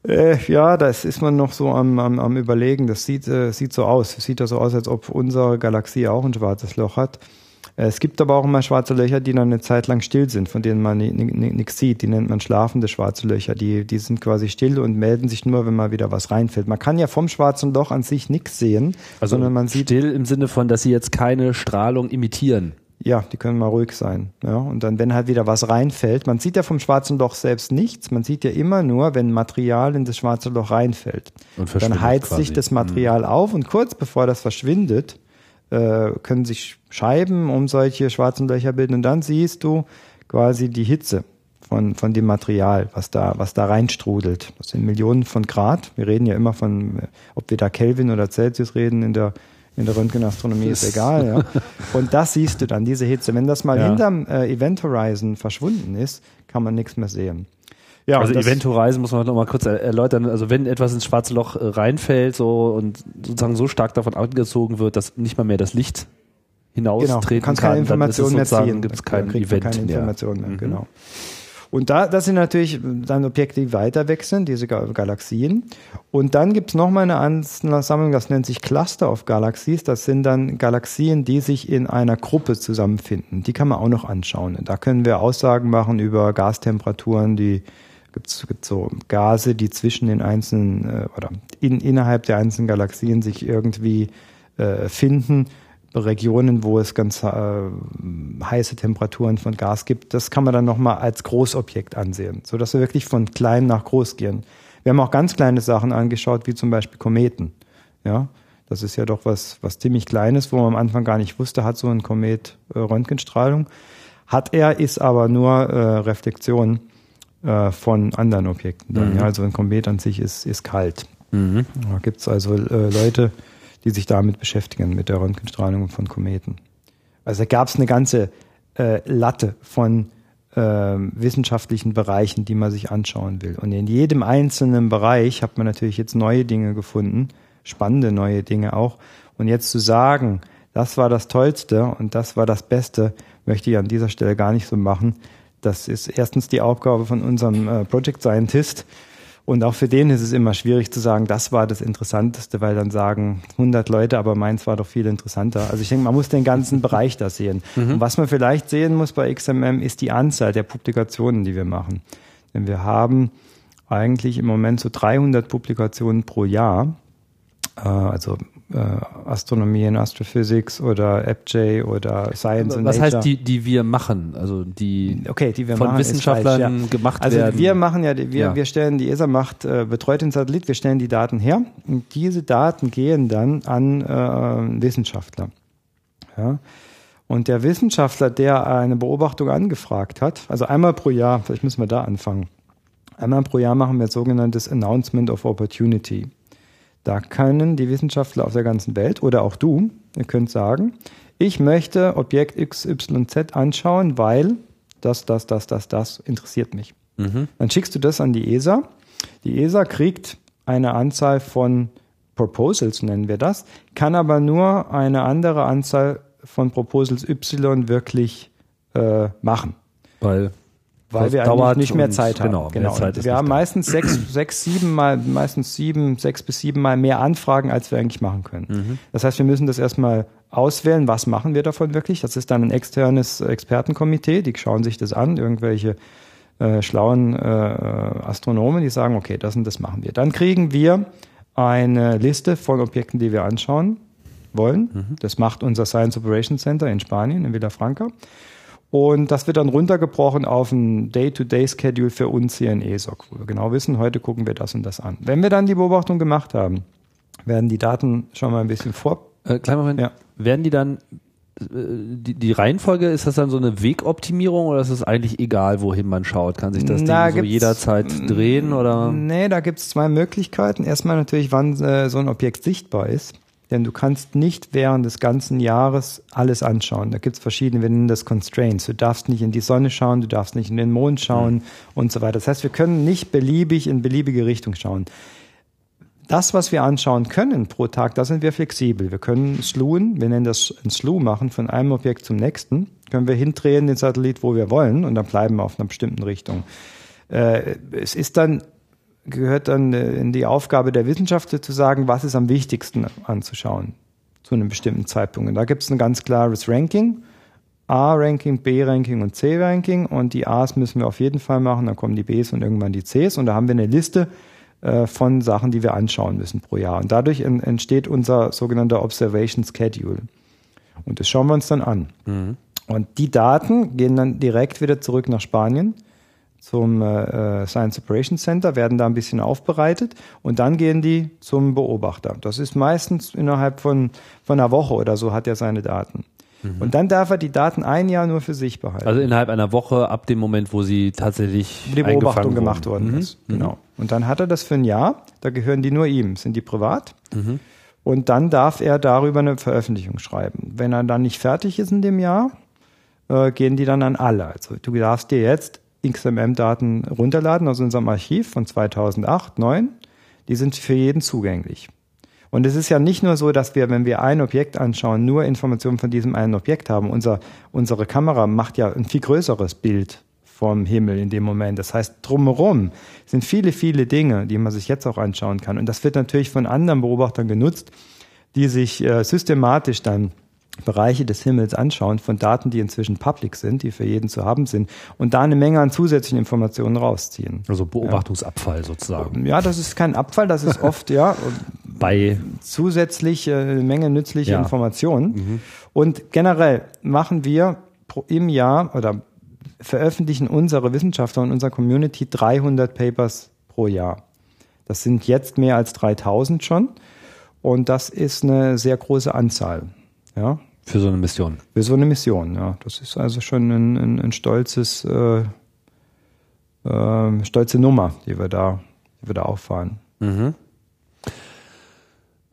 Äh, ja, das ist man noch so am, am, am überlegen. Das sieht, äh, sieht so aus. Es sieht ja so aus, als ob unsere Galaxie auch ein schwarzes Loch hat. Es gibt aber auch immer schwarze Löcher, die dann eine Zeit lang still sind, von denen man nichts sieht. Die nennt man schlafende schwarze Löcher. Die, die sind quasi still und melden sich nur, wenn mal wieder was reinfällt. Man kann ja vom schwarzen Loch an sich nichts sehen, also sondern man sieht. Still im Sinne von, dass sie jetzt keine Strahlung imitieren. Ja, die können mal ruhig sein. Ja, und dann, wenn halt wieder was reinfällt, man sieht ja vom schwarzen Loch selbst nichts. Man sieht ja immer nur, wenn Material in das schwarze Loch reinfällt. Und dann heizt quasi. sich das Material mhm. auf und kurz bevor das verschwindet, äh, können sich Scheiben um solche schwarzen Löcher bilden und dann siehst du quasi die Hitze von, von dem Material, was da, was da reinstrudelt. Das sind Millionen von Grad. Wir reden ja immer von, ob wir da Kelvin oder Celsius reden in der, in der Röntgenastronomie ist egal, ja. Und das siehst du dann, diese Hitze. Wenn das mal ja. hinterm äh, Event Horizon verschwunden ist, kann man nichts mehr sehen. Ja, also Event Horizon muss man noch mal kurz erläutern. Also wenn etwas ins schwarze Loch äh, reinfällt so und sozusagen so stark davon angezogen wird, dass nicht mal mehr das Licht hinaustreten genau, kann, keine Informationen mehr ziehen. Gibt es kein Event keine Informationen mehr. Mhm. Genau. Und da, das sind natürlich dann Objekte, die weiter weg sind, diese Galaxien. Und dann gibt es nochmal eine Ansammlung, das nennt sich Cluster of Galaxies. Das sind dann Galaxien, die sich in einer Gruppe zusammenfinden. Die kann man auch noch anschauen. Da können wir Aussagen machen über Gastemperaturen, die gibt es so Gase, die zwischen den einzelnen äh, oder in, innerhalb der einzelnen Galaxien sich irgendwie äh, finden. Regionen, wo es ganz äh, heiße Temperaturen von Gas gibt, das kann man dann nochmal als Großobjekt ansehen, sodass wir wirklich von klein nach groß gehen. Wir haben auch ganz kleine Sachen angeschaut, wie zum Beispiel Kometen. Ja, das ist ja doch was, was ziemlich Kleines, wo man am Anfang gar nicht wusste, hat so ein Komet äh, Röntgenstrahlung. Hat er, ist aber nur äh, Reflexion äh, von anderen Objekten. Dann, mhm. ja, also ein Komet an sich ist, ist kalt. Mhm. Da gibt es also äh, Leute, die sich damit beschäftigen, mit der Röntgenstrahlung von Kometen. Also gab es eine ganze äh, Latte von äh, wissenschaftlichen Bereichen, die man sich anschauen will. Und in jedem einzelnen Bereich hat man natürlich jetzt neue Dinge gefunden, spannende neue Dinge auch. Und jetzt zu sagen, das war das Tollste und das war das Beste, möchte ich an dieser Stelle gar nicht so machen. Das ist erstens die Aufgabe von unserem äh, Project Scientist. Und auch für den ist es immer schwierig zu sagen, das war das Interessanteste, weil dann sagen 100 Leute, aber meins war doch viel interessanter. Also ich denke, man muss den ganzen Bereich da sehen. Mhm. Und was man vielleicht sehen muss bei XMM ist die Anzahl der Publikationen, die wir machen. Denn wir haben eigentlich im Moment so 300 Publikationen pro Jahr. Äh, also äh, Astronomie in Astrophysics oder AppJ oder Science and Was heißt die, die wir machen? Also die, okay, die wir von machen, Wissenschaftlern falsch, ja. gemacht also werden? Also wir machen ja, wir, ja. wir stellen, die ESA macht, äh, betreut den Satellit, wir stellen die Daten her und diese Daten gehen dann an äh, Wissenschaftler. Ja. Und der Wissenschaftler, der eine Beobachtung angefragt hat, also einmal pro Jahr, vielleicht müssen wir da anfangen. Einmal pro Jahr machen wir sogenanntes Announcement of Opportunity. Da können die Wissenschaftler auf der ganzen Welt oder auch du, ihr könnt sagen, ich möchte Objekt XYZ anschauen, weil das, das, das, das, das interessiert mich. Mhm. Dann schickst du das an die ESA. Die ESA kriegt eine Anzahl von Proposals, nennen wir das, kann aber nur eine andere Anzahl von Proposals Y wirklich äh, machen. Weil weil wir eigentlich nicht mehr Zeit haben. Genau, genau. Zeit wir haben da. meistens sechs, sechs, sieben mal, meistens sieben, sechs bis sieben mal mehr Anfragen, als wir eigentlich machen können. Mhm. Das heißt, wir müssen das erstmal auswählen, was machen wir davon wirklich. Das ist dann ein externes Expertenkomitee, die schauen sich das an, irgendwelche äh, schlauen äh, Astronomen, die sagen, okay, das und das machen wir. Dann kriegen wir eine Liste von Objekten, die wir anschauen wollen. Mhm. Das macht unser Science Operations Center in Spanien, in Villafranca. Und das wird dann runtergebrochen auf ein Day-to-Day-Schedule für uns hier in ESOC, wo wir genau wissen, heute gucken wir das und das an. Wenn wir dann die Beobachtung gemacht haben, werden die Daten schon mal ein bisschen vor. Äh, kleiner Moment. Ja. Werden die dann, äh, die, die Reihenfolge, ist das dann so eine Wegoptimierung oder ist es eigentlich egal, wohin man schaut? Kann sich das Na, Ding so jederzeit drehen oder? Nee, da gibt es zwei Möglichkeiten. Erstmal natürlich, wann äh, so ein Objekt sichtbar ist. Denn du kannst nicht während des ganzen Jahres alles anschauen. Da gibt es verschiedene, wir nennen das Constraints. Du darfst nicht in die Sonne schauen, du darfst nicht in den Mond schauen mhm. und so weiter. Das heißt, wir können nicht beliebig in beliebige Richtung schauen. Das, was wir anschauen können pro Tag, da sind wir flexibel. Wir können slewen, wir nennen das ein Slew machen, von einem Objekt zum nächsten. Können wir hindrehen den Satellit, wo wir wollen und dann bleiben wir auf einer bestimmten Richtung. Äh, es ist dann gehört dann äh, in die Aufgabe der Wissenschaftler zu sagen, was ist am wichtigsten anzuschauen zu einem bestimmten Zeitpunkt. Und da gibt es ein ganz klares Ranking A-Ranking, B-Ranking und C-Ranking und die A's müssen wir auf jeden Fall machen, dann kommen die B's und irgendwann die C's und da haben wir eine Liste äh, von Sachen, die wir anschauen müssen pro Jahr. Und dadurch en entsteht unser sogenannter Observation Schedule. Und das schauen wir uns dann an. Mhm. Und die Daten gehen dann direkt wieder zurück nach Spanien zum äh, äh, Science Operations Center, werden da ein bisschen aufbereitet und dann gehen die zum Beobachter. Das ist meistens innerhalb von, von einer Woche oder so hat er seine Daten. Mhm. Und dann darf er die Daten ein Jahr nur für sich behalten. Also innerhalb einer Woche ab dem Moment, wo sie tatsächlich die Beobachtung gemacht worden mhm. ist. Genau. Und dann hat er das für ein Jahr. Da gehören die nur ihm. Sind die privat? Mhm. Und dann darf er darüber eine Veröffentlichung schreiben. Wenn er dann nicht fertig ist in dem Jahr, äh, gehen die dann an alle. Also du darfst dir jetzt XMM-Daten runterladen aus unserem Archiv von 2008, 2009. Die sind für jeden zugänglich. Und es ist ja nicht nur so, dass wir, wenn wir ein Objekt anschauen, nur Informationen von diesem einen Objekt haben. Unser, unsere Kamera macht ja ein viel größeres Bild vom Himmel in dem Moment. Das heißt, drumherum sind viele, viele Dinge, die man sich jetzt auch anschauen kann. Und das wird natürlich von anderen Beobachtern genutzt, die sich äh, systematisch dann Bereiche des Himmels anschauen von Daten, die inzwischen public sind, die für jeden zu haben sind und da eine Menge an zusätzlichen Informationen rausziehen. Also Beobachtungsabfall ja. sozusagen. Ja, das ist kein Abfall, das ist oft ja bei zusätzlich eine Menge nützliche ja. Informationen. Mhm. Und generell machen wir im Jahr oder veröffentlichen unsere Wissenschaftler und unsere Community 300 Papers pro Jahr. Das sind jetzt mehr als 3000 schon. Und das ist eine sehr große Anzahl. Ja, für so eine Mission. Für so eine Mission, ja. Das ist also schon ein, ein, ein stolzes, äh, äh, stolze Nummer, die wir da, die wir da auffahren. Mhm.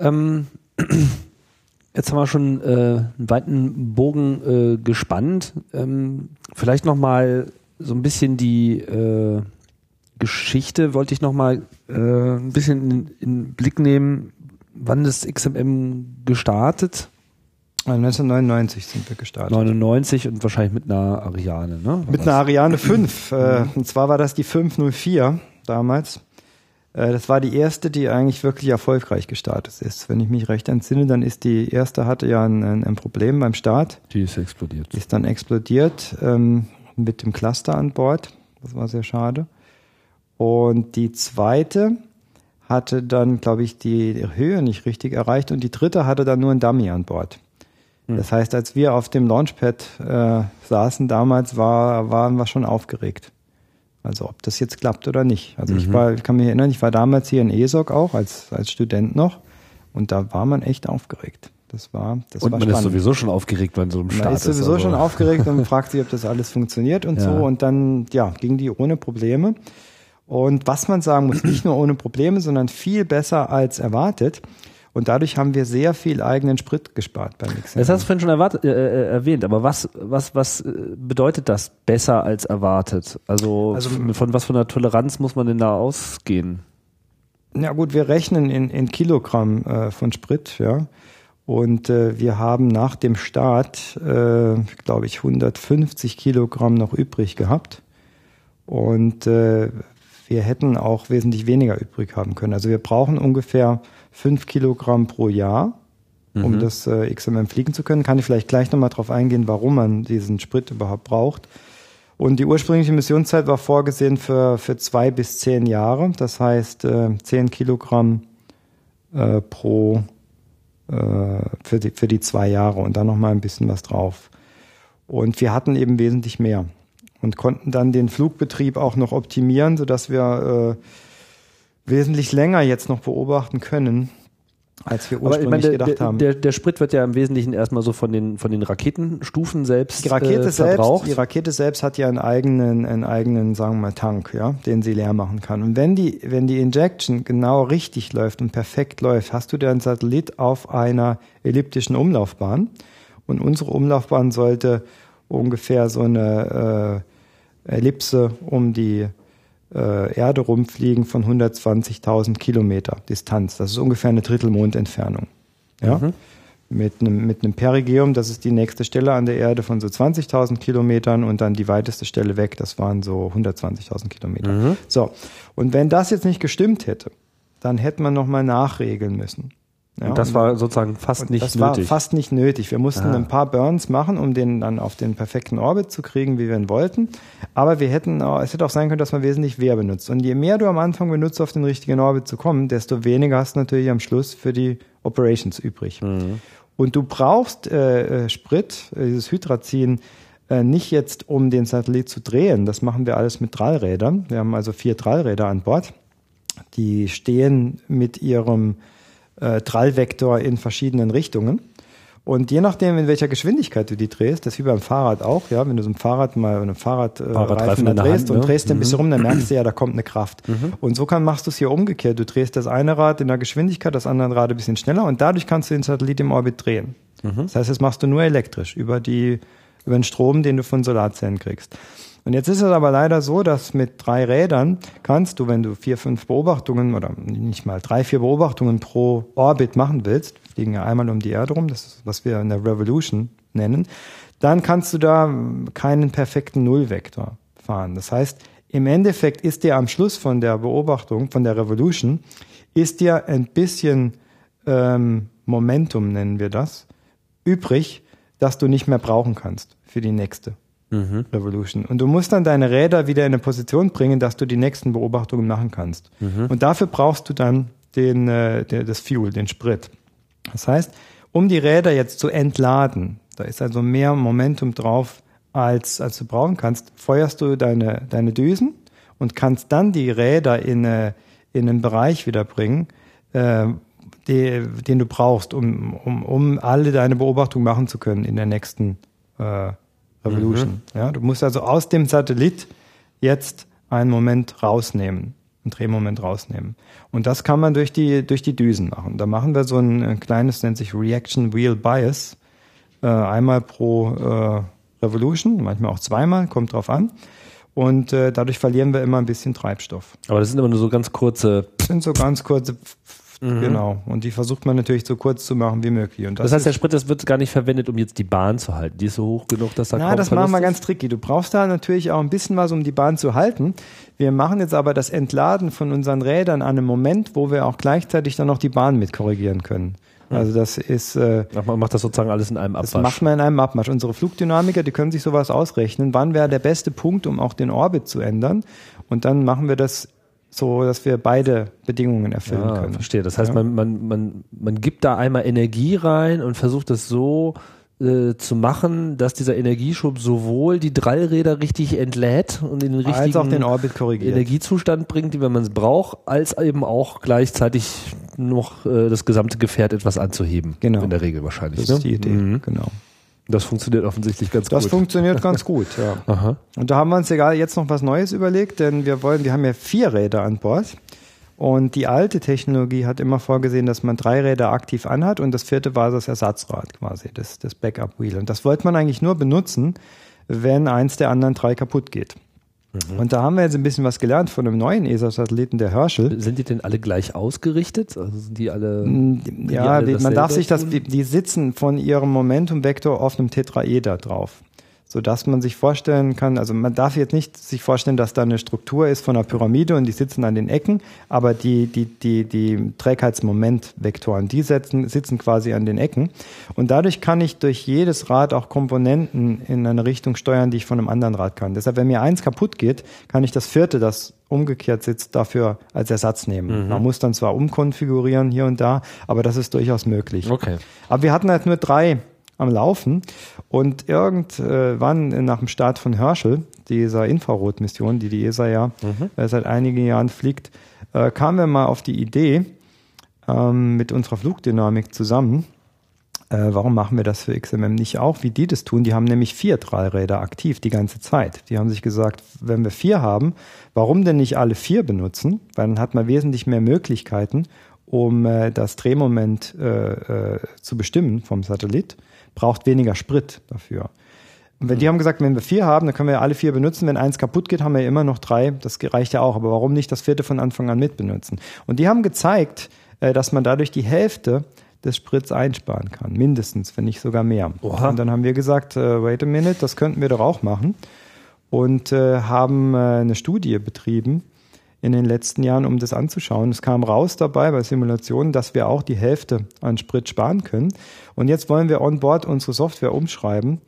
Ähm, jetzt haben wir schon äh, einen weiten Bogen äh, gespannt. Ähm, vielleicht noch mal so ein bisschen die äh, Geschichte wollte ich noch mal äh, ein bisschen in, in Blick nehmen. Wann ist XMM gestartet? 1999 sind wir gestartet. 99 und wahrscheinlich mit einer Ariane, ne? Mit einer Ariane 5. Äh, und zwar war das die 504 damals. Äh, das war die erste, die eigentlich wirklich erfolgreich gestartet ist. Wenn ich mich recht entsinne, dann ist die erste hatte ja ein, ein Problem beim Start. Die ist explodiert. Die ist dann explodiert ähm, mit dem Cluster an Bord. Das war sehr schade. Und die zweite hatte dann, glaube ich, die Höhe nicht richtig erreicht und die dritte hatte dann nur ein Dummy an Bord. Hm. Das heißt, als wir auf dem Launchpad äh, saßen damals, war, waren wir schon aufgeregt. Also ob das jetzt klappt oder nicht. Also mhm. ich war, ich kann mich erinnern, ich war damals hier in ESOC auch als, als Student noch und da war man echt aufgeregt. Das war, das und war man spannend. ist sowieso schon aufgeregt bei so einem Start. Man ist sowieso ist, schon aufgeregt und fragt sich, ob das alles funktioniert und ja. so. Und dann, ja, ging die ohne Probleme. Und was man sagen muss, nicht nur ohne Probleme, sondern viel besser als erwartet. Und dadurch haben wir sehr viel eigenen Sprit gespart beim Mixen. Das hast du vorhin schon erwartet, äh, äh, erwähnt, aber was, was, was äh, bedeutet das besser als erwartet? Also, also von was von der Toleranz muss man denn da ausgehen? Ja gut, wir rechnen in, in Kilogramm äh, von Sprit, ja. Und äh, wir haben nach dem Start, äh, glaube ich, 150 Kilogramm noch übrig gehabt. Und äh, wir hätten auch wesentlich weniger übrig haben können. Also wir brauchen ungefähr fünf Kilogramm pro Jahr, um mhm. das äh, XMM fliegen zu können. Kann ich vielleicht gleich nochmal drauf eingehen, warum man diesen Sprit überhaupt braucht. Und die ursprüngliche Missionszeit war vorgesehen für, für zwei bis zehn Jahre. Das heißt, äh, zehn Kilogramm äh, pro äh, für, die, für die zwei Jahre und dann nochmal ein bisschen was drauf. Und wir hatten eben wesentlich mehr und konnten dann den Flugbetrieb auch noch optimieren, sodass wir äh, wesentlich länger jetzt noch beobachten können, als wir ursprünglich meine, gedacht der, haben. Der, der Sprit wird ja im Wesentlichen erstmal so von den, von den Raketenstufen selbst die Rakete äh, verbraucht. Selbst, die Rakete selbst hat ja einen eigenen, einen eigenen, sagen wir mal, Tank, ja, den sie leer machen kann. Und wenn die, wenn die Injection genau richtig läuft und perfekt läuft, hast du den Satellit auf einer elliptischen Umlaufbahn. Und unsere Umlaufbahn sollte ungefähr so eine äh, Ellipse um die äh, Erde rumfliegen von 120.000 Kilometer Distanz. Das ist ungefähr eine Drittelmondentfernung. Ja? Mhm. Mit einem, mit einem Perigeum, das ist die nächste Stelle an der Erde von so 20.000 Kilometern und dann die weiteste Stelle weg, das waren so 120.000 Kilometer. Mhm. So, und wenn das jetzt nicht gestimmt hätte, dann hätte man nochmal nachregeln müssen. Ja, und das und war sozusagen fast nicht das nötig. Das war fast nicht nötig. Wir mussten ah. ein paar Burns machen, um den dann auf den perfekten Orbit zu kriegen, wie wir ihn wollten. Aber wir hätten, es hätte auch sein können, dass man wesentlich mehr benutzt. Und je mehr du am Anfang benutzt, auf den richtigen Orbit zu kommen, desto weniger hast du natürlich am Schluss für die Operations übrig. Mhm. Und du brauchst äh, äh Sprit, äh, dieses Hydrazin, äh, nicht jetzt, um den Satellit zu drehen. Das machen wir alles mit Drallrädern. Wir haben also vier Drallräder an Bord. Die stehen mit ihrem äh, Trallvektor in verschiedenen Richtungen. Und je nachdem, in welcher Geschwindigkeit du die drehst, das ist wie beim Fahrrad auch, ja, wenn du so ein Fahrrad mal einen Fahrradreifen Fahrradreifen da drehst Hand, und ne? drehst den mhm. ein bisschen rum, dann merkst du ja, da kommt eine Kraft. Mhm. Und so kann, machst du es hier umgekehrt. Du drehst das eine Rad in der Geschwindigkeit, das andere Rad ein bisschen schneller und dadurch kannst du den Satellit im Orbit drehen. Mhm. Das heißt, das machst du nur elektrisch über die, über den Strom, den du von Solarzellen kriegst. Und jetzt ist es aber leider so, dass mit drei Rädern kannst du, wenn du vier, fünf Beobachtungen oder nicht mal drei, vier Beobachtungen pro Orbit machen willst, fliegen ja einmal um die Erde rum, das ist, was wir in der Revolution nennen, dann kannst du da keinen perfekten Nullvektor fahren. Das heißt, im Endeffekt ist dir am Schluss von der Beobachtung, von der Revolution, ist dir ein bisschen ähm, Momentum, nennen wir das, übrig, das du nicht mehr brauchen kannst für die nächste mhm. Revolution. Und du musst dann deine Räder wieder in eine Position bringen, dass du die nächsten Beobachtungen machen kannst. Mhm. Und dafür brauchst du dann den, äh, das Fuel, den Sprit. Das heißt, um die Räder jetzt zu entladen, da ist also mehr Momentum drauf, als, als du brauchen kannst, feuerst du deine, deine Düsen und kannst dann die Räder in, äh, in einen Bereich wiederbringen, äh, die, den du brauchst, um, um, um alle deine Beobachtungen machen zu können in der nächsten äh, Revolution. Mhm. Ja, du musst also aus dem Satellit jetzt einen Moment rausnehmen, einen Drehmoment rausnehmen. Und das kann man durch die, durch die Düsen machen. Da machen wir so ein, ein kleines, nennt sich Reaction Wheel Bias, äh, einmal pro äh, Revolution, manchmal auch zweimal, kommt drauf an. Und äh, dadurch verlieren wir immer ein bisschen Treibstoff. Aber das sind immer nur so ganz kurze. Das sind so ganz kurze Mhm. Genau. Und die versucht man natürlich so kurz zu machen wie möglich. Und das, das heißt, der Sprit, das wird gar nicht verwendet, um jetzt die Bahn zu halten. Die ist so hoch genug, dass da Na, das machen wir ganz tricky. Du brauchst da natürlich auch ein bisschen was, um die Bahn zu halten. Wir machen jetzt aber das Entladen von unseren Rädern an einem Moment, wo wir auch gleichzeitig dann noch die Bahn mit korrigieren können. Also das ist. Äh, man macht das sozusagen alles in einem Abwasch. Das macht man in einem Abwasch. Unsere Flugdynamiker, die können sich sowas ausrechnen. Wann wäre der beste Punkt, um auch den Orbit zu ändern? Und dann machen wir das so dass wir beide Bedingungen erfüllen ja, können. Verstehe. Das heißt, ja. man, man, man, man gibt da einmal Energie rein und versucht es so äh, zu machen, dass dieser Energieschub sowohl die Drallräder richtig entlädt und in den richtigen den Energiezustand bringt, wie man es braucht, als eben auch gleichzeitig noch äh, das gesamte Gefährt etwas anzuheben. Genau. In der Regel wahrscheinlich. Das ist ne? die Idee, mhm. genau. Das funktioniert offensichtlich ganz das gut. Das funktioniert ganz gut, ja. Aha. Und da haben wir uns egal jetzt noch was Neues überlegt, denn wir wollen, wir haben ja vier Räder an Bord. Und die alte Technologie hat immer vorgesehen, dass man drei Räder aktiv anhat und das vierte war das Ersatzrad quasi, das, das Backup Wheel. Und das wollte man eigentlich nur benutzen, wenn eins der anderen drei kaputt geht. Mhm. Und da haben wir jetzt ein bisschen was gelernt von einem neuen ESA-Satelliten, der Herschel. Sind die denn alle gleich ausgerichtet? Also sind die alle? Ja, die alle man darf sich das, die sitzen von ihrem Momentum-Vektor auf einem Tetraeder drauf so dass man sich vorstellen kann, also man darf jetzt nicht sich vorstellen, dass da eine Struktur ist von einer Pyramide und die sitzen an den Ecken, aber die, die, die, die Trägheitsmomentvektoren, die sitzen, sitzen quasi an den Ecken. Und dadurch kann ich durch jedes Rad auch Komponenten in eine Richtung steuern, die ich von einem anderen Rad kann. Deshalb, wenn mir eins kaputt geht, kann ich das vierte, das umgekehrt sitzt, dafür als Ersatz nehmen. Mhm. Man muss dann zwar umkonfigurieren hier und da, aber das ist durchaus möglich. Okay. Aber wir hatten halt nur drei am Laufen. Und irgendwann nach dem Start von Herschel, dieser Infrarotmission, die die ESA ja mhm. Äh, seit einigen Jahren fliegt, äh, kamen wir mal auf die Idee ähm, mit unserer Flugdynamik zusammen. Äh, warum machen wir das für XMM nicht auch, wie die das tun? Die haben nämlich vier Drallräder aktiv die ganze Zeit. Die haben sich gesagt, wenn wir vier haben, warum denn nicht alle vier benutzen? Weil dann hat man wesentlich mehr Möglichkeiten, um äh, das Drehmoment äh, äh, zu bestimmen vom Satellit braucht weniger Sprit dafür. Und wenn, die haben gesagt, wenn wir vier haben, dann können wir alle vier benutzen. Wenn eins kaputt geht, haben wir immer noch drei. Das reicht ja auch. Aber warum nicht das vierte von Anfang an mit benutzen? Und die haben gezeigt, äh, dass man dadurch die Hälfte des Sprits einsparen kann. Mindestens, wenn nicht sogar mehr. Oha. Und dann haben wir gesagt, äh, wait a minute, das könnten wir doch auch machen. Und äh, haben eine Studie betrieben, in den letzten Jahren, um das anzuschauen. Es kam raus dabei bei Simulationen, dass wir auch die Hälfte an Sprit sparen können. Und jetzt wollen wir on board unsere Software umschreiben,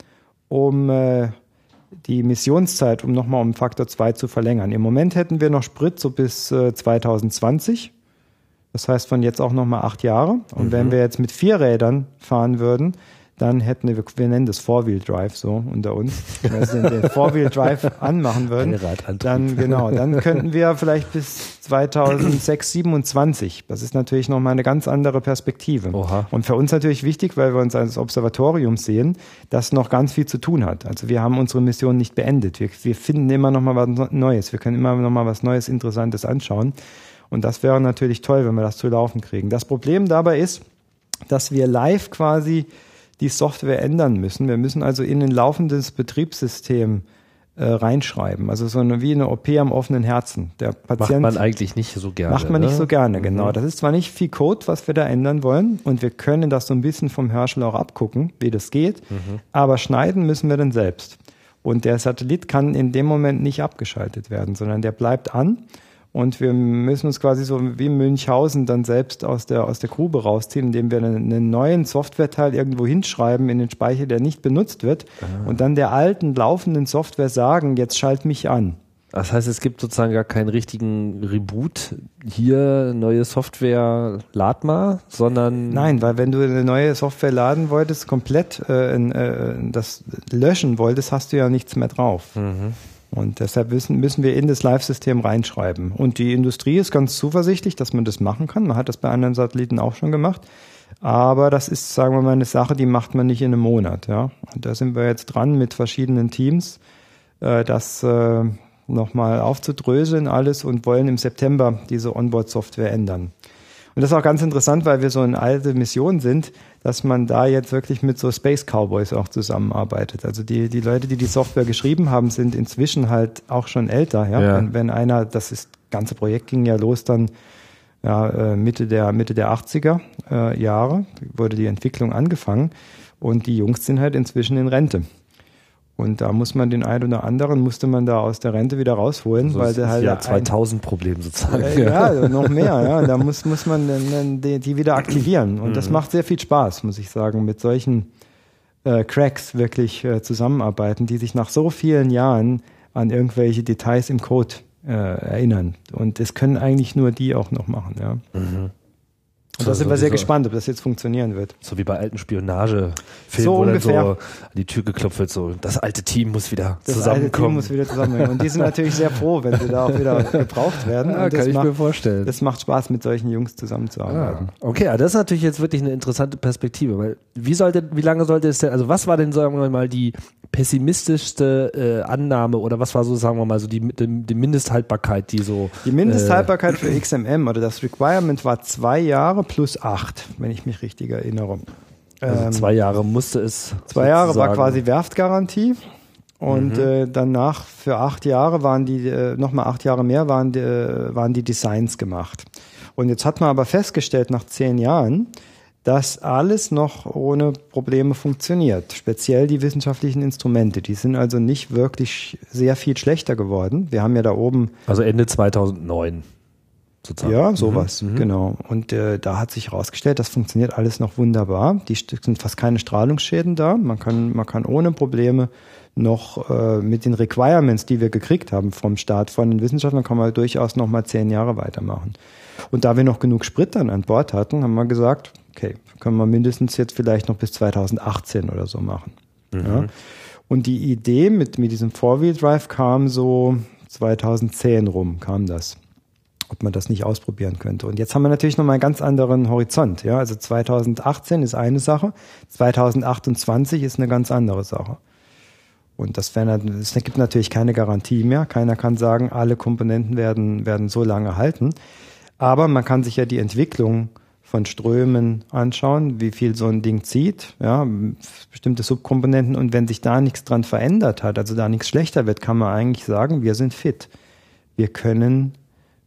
um äh, die Missionszeit, um nochmal um Faktor 2 zu verlängern. Im Moment hätten wir noch Sprit so bis äh, 2020. Das heißt von jetzt auch nochmal acht Jahre. Und mhm. wenn wir jetzt mit vier Rädern fahren würden, dann hätten wir, wir nennen das Four-Wheel-Drive so unter uns, wenn wir den Four-Wheel-Drive anmachen würden, dann genau, dann könnten wir vielleicht bis 2006, 27. Das ist natürlich nochmal eine ganz andere Perspektive. Oha. Und für uns natürlich wichtig, weil wir uns als Observatorium sehen, das noch ganz viel zu tun hat. Also wir haben unsere Mission nicht beendet. Wir, wir finden immer noch mal was Neues. Wir können immer noch mal was Neues, Interessantes anschauen. Und das wäre natürlich toll, wenn wir das zu laufen kriegen. Das Problem dabei ist, dass wir live quasi die Software ändern müssen. Wir müssen also in ein laufendes Betriebssystem äh, reinschreiben. Also so eine, wie eine OP am offenen Herzen. Der Patient macht man eigentlich nicht so gerne. Macht man ne? nicht so gerne, genau. Mhm. Das ist zwar nicht viel Code, was wir da ändern wollen, und wir können das so ein bisschen vom Hersteller auch abgucken, wie das geht, mhm. aber schneiden müssen wir dann selbst. Und der Satellit kann in dem Moment nicht abgeschaltet werden, sondern der bleibt an und wir müssen uns quasi so wie Münchhausen dann selbst aus der, aus der Grube rausziehen, indem wir einen, einen neuen Softwareteil irgendwo hinschreiben in den Speicher, der nicht benutzt wird. Aha. Und dann der alten laufenden Software sagen, jetzt schalt mich an. Das heißt, es gibt sozusagen gar keinen richtigen Reboot. Hier neue Software, lad mal, sondern. Nein, weil wenn du eine neue Software laden wolltest, komplett äh, äh, das löschen wolltest, hast du ja nichts mehr drauf. Mhm. Und deshalb müssen, müssen wir in das Live-System reinschreiben. Und die Industrie ist ganz zuversichtlich, dass man das machen kann. Man hat das bei anderen Satelliten auch schon gemacht. Aber das ist, sagen wir mal, eine Sache, die macht man nicht in einem Monat. Ja? Und da sind wir jetzt dran mit verschiedenen Teams, äh, das äh, nochmal aufzudröseln alles und wollen im September diese Onboard-Software ändern. Und das ist auch ganz interessant, weil wir so eine alte Mission sind, dass man da jetzt wirklich mit so Space Cowboys auch zusammenarbeitet. Also die, die Leute, die die Software geschrieben haben, sind inzwischen halt auch schon älter. Ja? ja. Wenn, wenn einer, das ist, ganze Projekt ging ja los dann ja, äh, Mitte der Mitte der 80er äh, Jahre wurde die Entwicklung angefangen und die Jungs sind halt inzwischen in Rente. Und da muss man den einen oder anderen, musste man da aus der Rente wieder rausholen, also weil der halt. Ja, 2000 Problem sozusagen. Äh, ja, ja, noch mehr, ja. Da muss, muss man dann, die, die wieder aktivieren. Und mhm. das macht sehr viel Spaß, muss ich sagen, mit solchen äh, Cracks wirklich äh, zusammenarbeiten, die sich nach so vielen Jahren an irgendwelche Details im Code äh, erinnern. Und das können eigentlich nur die auch noch machen, ja. Mhm. Und da sind wir sehr gespannt, ob das jetzt funktionieren wird. So wie bei alten Spionagefilmen, so wo ungefähr. dann so an die Tür geklopft wird, so das alte Team muss wieder das zusammenkommen. Das alte Team muss wieder zusammenkommen. Und die sind natürlich sehr froh, wenn sie da auch wieder gebraucht werden. Ja, kann ich macht, mir vorstellen. Das macht Spaß, mit solchen Jungs zusammenzuarbeiten. Ah, okay, das ist natürlich jetzt wirklich eine interessante Perspektive, weil wie sollte, wie lange sollte es denn, also was war denn, sagen wir mal, die pessimistischste äh, Annahme oder was war so, sagen wir mal, so die, die, die Mindesthaltbarkeit, die so. Die Mindesthaltbarkeit äh, für XMM oder das Requirement war zwei Jahre plus acht, wenn ich mich richtig erinnere. Also ähm, zwei Jahre musste es. Zwei Jahre war quasi Werftgarantie. Und mhm. äh, danach für acht Jahre waren die, äh, nochmal acht Jahre mehr waren die, äh, waren die Designs gemacht. Und jetzt hat man aber festgestellt, nach zehn Jahren, dass alles noch ohne Probleme funktioniert. Speziell die wissenschaftlichen Instrumente. Die sind also nicht wirklich sehr viel schlechter geworden. Wir haben ja da oben. Also Ende 2009. Sozusagen. Ja, sowas, mhm. genau. Und äh, da hat sich herausgestellt, das funktioniert alles noch wunderbar. Die sind fast keine Strahlungsschäden da. Man kann, man kann ohne Probleme noch äh, mit den Requirements, die wir gekriegt haben vom Staat von den Wissenschaftlern, kann man durchaus noch mal zehn Jahre weitermachen. Und da wir noch genug Sprit dann an Bord hatten, haben wir gesagt, okay, können wir mindestens jetzt vielleicht noch bis 2018 oder so machen. Mhm. Ja? Und die Idee mit, mit diesem Four-Wheel-Drive kam so 2010 rum, kam das. Ob man das nicht ausprobieren könnte. Und jetzt haben wir natürlich nochmal einen ganz anderen Horizont. Ja? Also 2018 ist eine Sache, 2028 ist eine ganz andere Sache. Und das, wäre, das gibt natürlich keine Garantie mehr. Keiner kann sagen, alle Komponenten werden, werden so lange halten. Aber man kann sich ja die Entwicklung von Strömen anschauen, wie viel so ein Ding zieht, ja, bestimmte Subkomponenten und wenn sich da nichts dran verändert hat, also da nichts schlechter wird, kann man eigentlich sagen, wir sind fit. Wir können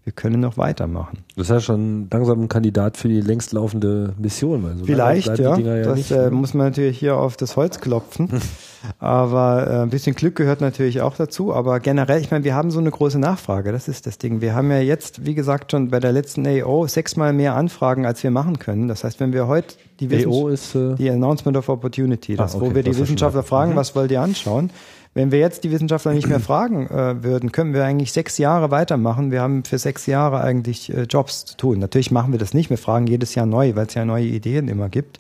wir können noch weitermachen. Das ist ja schon langsam ein Kandidat für die längst laufende Mission. So Vielleicht, ja. ja. Das nicht, äh, ne? muss man natürlich hier auf das Holz klopfen. aber äh, ein bisschen Glück gehört natürlich auch dazu. Aber generell, ich meine, wir haben so eine große Nachfrage. Das ist das Ding. Wir haben ja jetzt, wie gesagt, schon bei der letzten AO sechsmal mehr Anfragen, als wir machen können. Das heißt, wenn wir heute die AO ist äh die Announcement of Opportunity, das, ah, okay, wo wir die Wissenschaftler fragen, mhm. was wollt ihr anschauen? Wenn wir jetzt die Wissenschaftler nicht mehr fragen äh, würden, können wir eigentlich sechs Jahre weitermachen. Wir haben für sechs Jahre eigentlich äh, Jobs zu tun. Natürlich machen wir das nicht. Wir fragen jedes Jahr neu, weil es ja neue Ideen immer gibt.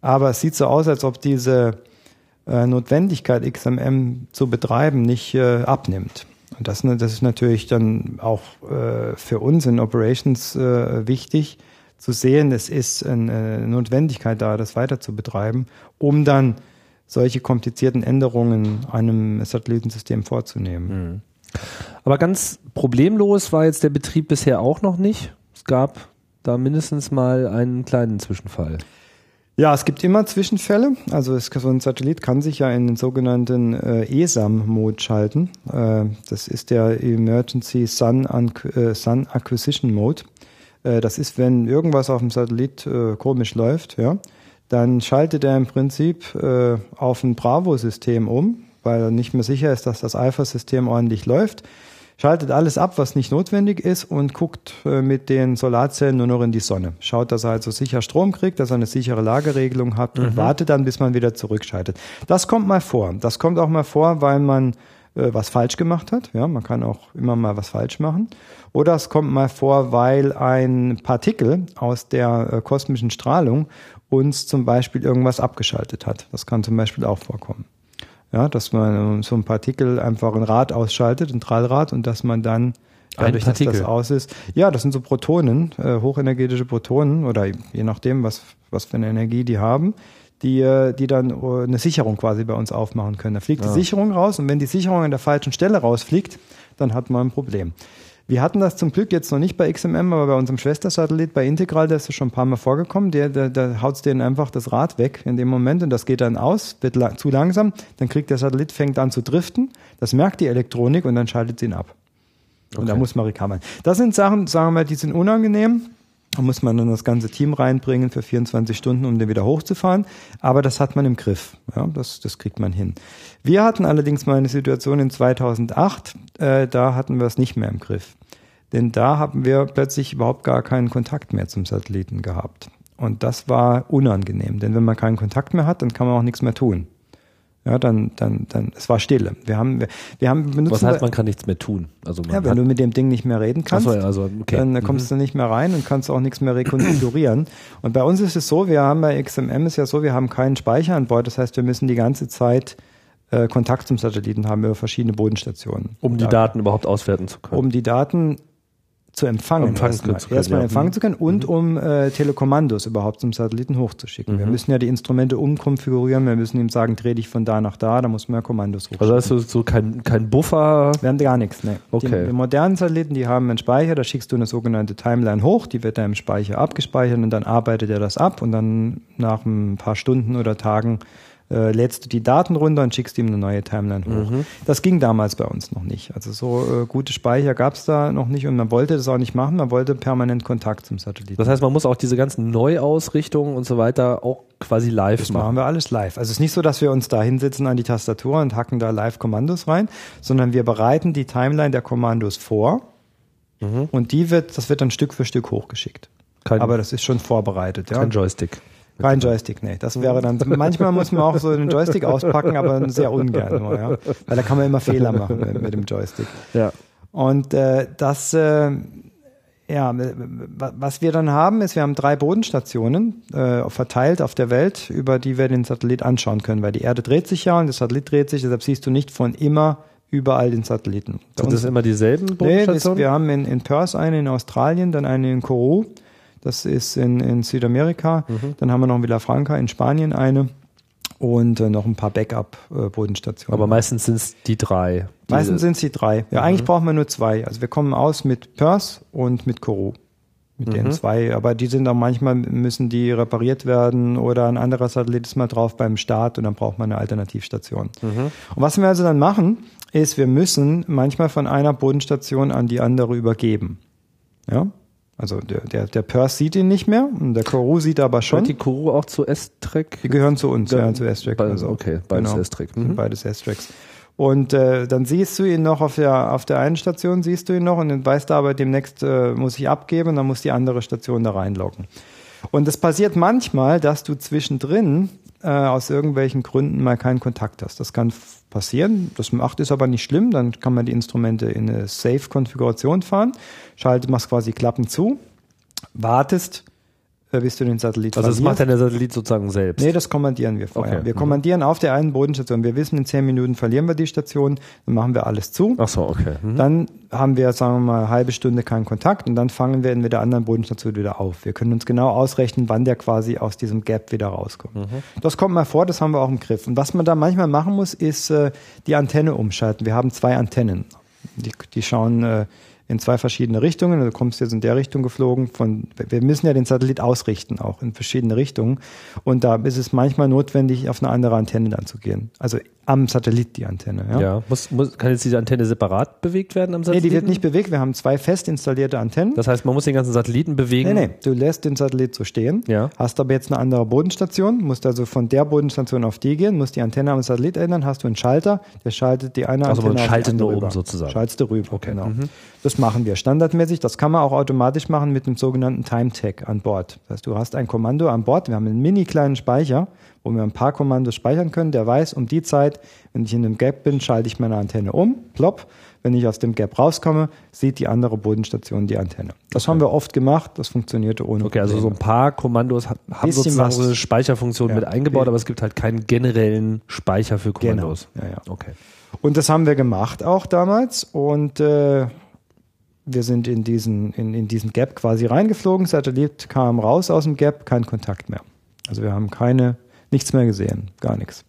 Aber es sieht so aus, als ob diese äh, Notwendigkeit, XMM zu betreiben, nicht äh, abnimmt. Und das, ne, das ist natürlich dann auch äh, für uns in Operations äh, wichtig zu sehen, es ist eine Notwendigkeit da, das weiter zu betreiben, um dann solche komplizierten Änderungen einem Satellitensystem vorzunehmen. Mhm. Aber ganz problemlos war jetzt der Betrieb bisher auch noch nicht. Es gab da mindestens mal einen kleinen Zwischenfall. Ja, es gibt immer Zwischenfälle. Also es, so ein Satellit kann sich ja in den sogenannten äh, ESAM-Mode schalten. Äh, das ist der Emergency Sun, äh, Sun Acquisition Mode. Äh, das ist, wenn irgendwas auf dem Satellit äh, komisch läuft, ja, dann schaltet er im Prinzip äh, auf ein Bravo-System um, weil er nicht mehr sicher ist, dass das Alpha-System ordentlich läuft, schaltet alles ab, was nicht notwendig ist und guckt äh, mit den Solarzellen nur noch in die Sonne. Schaut, dass er also sicher Strom kriegt, dass er eine sichere Lageregelung hat mhm. und wartet dann, bis man wieder zurückschaltet. Das kommt mal vor. Das kommt auch mal vor, weil man äh, was falsch gemacht hat. Ja, man kann auch immer mal was falsch machen. Oder es kommt mal vor, weil ein Partikel aus der äh, kosmischen Strahlung uns zum Beispiel irgendwas abgeschaltet hat. Das kann zum Beispiel auch vorkommen. Ja, dass man so ein Partikel einfach ein Rad ausschaltet, ein Trallrad, und dass man dann dadurch, dass das aus ist. Ja, das sind so Protonen, äh, hochenergetische Protonen oder je nachdem, was, was für eine Energie die haben, die, äh, die dann äh, eine Sicherung quasi bei uns aufmachen können. Da fliegt ja. die Sicherung raus und wenn die Sicherung an der falschen Stelle rausfliegt, dann hat man ein Problem. Wir hatten das zum Glück jetzt noch nicht bei XMM, aber bei unserem Schwestersatellit, bei Integral, der ist das schon ein paar Mal vorgekommen. Der, der, der haut denen einfach das Rad weg in dem Moment und das geht dann aus, wird la zu langsam. Dann kriegt der Satellit, fängt an zu driften. Das merkt die Elektronik und dann schaltet sie ihn ab. Okay. Und da muss man recovern. Das sind Sachen, sagen wir mal, die sind unangenehm. Da muss man dann das ganze Team reinbringen für 24 Stunden, um den wieder hochzufahren. Aber das hat man im Griff. Ja, das, das kriegt man hin. Wir hatten allerdings mal eine Situation in 2008, äh, da hatten wir es nicht mehr im Griff. Denn da haben wir plötzlich überhaupt gar keinen Kontakt mehr zum Satelliten gehabt. Und das war unangenehm, denn wenn man keinen Kontakt mehr hat, dann kann man auch nichts mehr tun. Ja, dann, dann, dann, es war Stille. Wir haben, wir, wir haben benutzt. Was heißt, man kann nichts mehr tun? Also man ja, wenn du mit dem Ding nicht mehr reden kannst, so, also, okay. dann kommst mhm. du nicht mehr rein und kannst auch nichts mehr rekonfigurieren. und bei uns ist es so, wir haben bei XMM ist ja so, wir haben keinen Speicher an Bord. Das heißt, wir müssen die ganze Zeit äh, Kontakt zum Satelliten haben über verschiedene Bodenstationen. Um die Daten überhaupt auswerten zu können. Um die Daten zu empfangen. Empfangen erstmal, zu können, erstmal ja. empfangen zu können und mhm. um äh, Telekommandos überhaupt zum Satelliten hochzuschicken. Mhm. Wir müssen ja die Instrumente umkonfigurieren, wir müssen ihm sagen, dreh dich von da nach da, da muss man ja Kommandos hochschicken. Also hast du so kein, kein Buffer? Wir haben gar nichts, ne. Okay. Die, die, modernen Satelliten, die haben einen Speicher, da schickst du eine sogenannte Timeline hoch, die wird da im Speicher abgespeichert und dann arbeitet er das ab und dann nach ein paar Stunden oder Tagen äh, lädst du die Daten runter und schickst ihm eine neue Timeline hoch. Mhm. Das ging damals bei uns noch nicht. Also so äh, gute Speicher gab es da noch nicht und man wollte das auch nicht machen, man wollte permanent Kontakt zum Satelliten. Das heißt, man muss auch diese ganzen Neuausrichtungen und so weiter auch quasi live das machen. Das machen wir alles live. Also es ist nicht so, dass wir uns da hinsetzen an die Tastatur und hacken da live Kommandos rein, sondern wir bereiten die Timeline der Kommandos vor mhm. und die wird, das wird dann Stück für Stück hochgeschickt. Kein, Aber das ist schon vorbereitet. Ja. Kein Joystick. Kein Joystick, nee. Das wäre dann, manchmal muss man auch so einen Joystick auspacken, aber sehr ungern nur, ja. Weil da kann man immer Fehler machen mit, mit dem Joystick. Ja. Und äh, das, äh, ja, was wir dann haben, ist, wir haben drei Bodenstationen äh, verteilt auf der Welt, über die wir den Satellit anschauen können, weil die Erde dreht sich ja und der Satellit dreht sich, deshalb siehst du nicht von immer überall den Satelliten. Sind das immer dieselben Bodenstationen? Nee, das, wir haben in, in Perth eine in Australien, dann eine in Kourou das ist in, in Südamerika. Mhm. Dann haben wir noch in Villafranca in Spanien eine und äh, noch ein paar Backup-Bodenstationen. Aber meistens sind es die drei. Meistens sind es die drei. Ja, mhm. eigentlich brauchen wir nur zwei. Also wir kommen aus mit Perth und mit Kourou. Mit mhm. den zwei. Aber die sind auch manchmal, müssen die repariert werden oder ein anderer Satellit ist mal drauf beim Start und dann braucht man eine Alternativstation. Mhm. Und was wir also dann machen, ist, wir müssen manchmal von einer Bodenstation an die andere übergeben. Ja. Also der, der, der Perth sieht ihn nicht mehr und der Koru sieht aber schon. Gehört die Koru auch zu S-Track? Die gehören zu uns, Ja, ja, zu S-Track. Be- Also, okay, beides genau. S-Track. Mhm. Beides S-Tracks. Und äh, dann siehst du ihn noch auf der auf der einen Station, siehst du ihn noch und dann weißt du aber, demnächst äh, muss ich abgeben und dann muss die andere Station da reinloggen. Und es passiert manchmal, dass du zwischendrin äh, aus irgendwelchen Gründen mal keinen Kontakt hast. Das kann passieren. Das macht ist aber nicht schlimm. Dann kann man die Instrumente in eine Safe-Konfiguration fahren, schaltet, machst quasi Klappen zu, wartest, bis du den Satellit Also das macht dann der Satellit sozusagen selbst. Nee, das kommandieren wir vorher. Okay. Wir Mhm. kommandieren auf der einen Bodenstation. Wir wissen, in zehn Minuten verlieren wir die Station, dann machen wir alles zu. Ach so, okay. Mhm. Dann haben wir, sagen wir mal, eine halbe Stunde keinen Kontakt und dann fangen wir in der anderen Bodenstation wieder auf. Wir können uns genau ausrechnen, wann der quasi aus diesem Gap wieder rauskommt. Mhm. Das kommt mal vor, das haben wir auch im Griff. Und was man da manchmal machen muss, ist äh, die Antenne umschalten. Wir haben zwei Antennen. Die, die schauen äh, in zwei verschiedene Richtungen. Du kommst jetzt in der Richtung geflogen. Von, wir müssen ja den Satellit ausrichten, auch in verschiedene Richtungen. Und da ist es manchmal notwendig, auf eine andere Antenne dann zu gehen. Also am Satellit die Antenne. Ja? ja. Muss, muss, kann jetzt diese Antenne separat bewegt werden am Nee, Satelliten? die wird nicht bewegt. Wir haben zwei fest installierte Antennen. Das heißt, man muss den ganzen Satelliten bewegen. Nee, nee, du lässt den Satellit so stehen, Ja. hast aber jetzt eine andere Bodenstation, musst also von der Bodenstation auf die gehen, musst die Antenne am Satellit ändern, hast du einen Schalter, der schaltet die eine Also Antenne man auf die schaltet andere um rüber. sozusagen. Schaltest du rüber, Okay. genau. Mhm. Das machen wir standardmäßig, das kann man auch automatisch machen mit dem sogenannten Time Tag an Bord. Das heißt, du hast ein Kommando an Bord, wir haben einen mini kleinen Speicher, wo wir ein paar Kommandos speichern können, der weiß, um die Zeit, wenn ich in einem Gap bin, schalte ich meine Antenne um, plopp, wenn ich aus dem Gap rauskomme, sieht die andere Bodenstation die Antenne. Das haben wir oft gemacht, das funktionierte ohne Okay, also so ein paar Kommandos ha- haben sozusagen so eine Speicherfunktion Ja. mit eingebaut, aber es gibt halt keinen generellen Speicher für Kommandos. Genau. Ja, ja. Okay. Und das haben wir gemacht auch damals und äh, wir sind in diesen, in, in diesen Gap quasi reingeflogen, Satellit kam raus aus dem Gap, kein Kontakt mehr. Also wir haben keine, nichts mehr gesehen, gar nichts.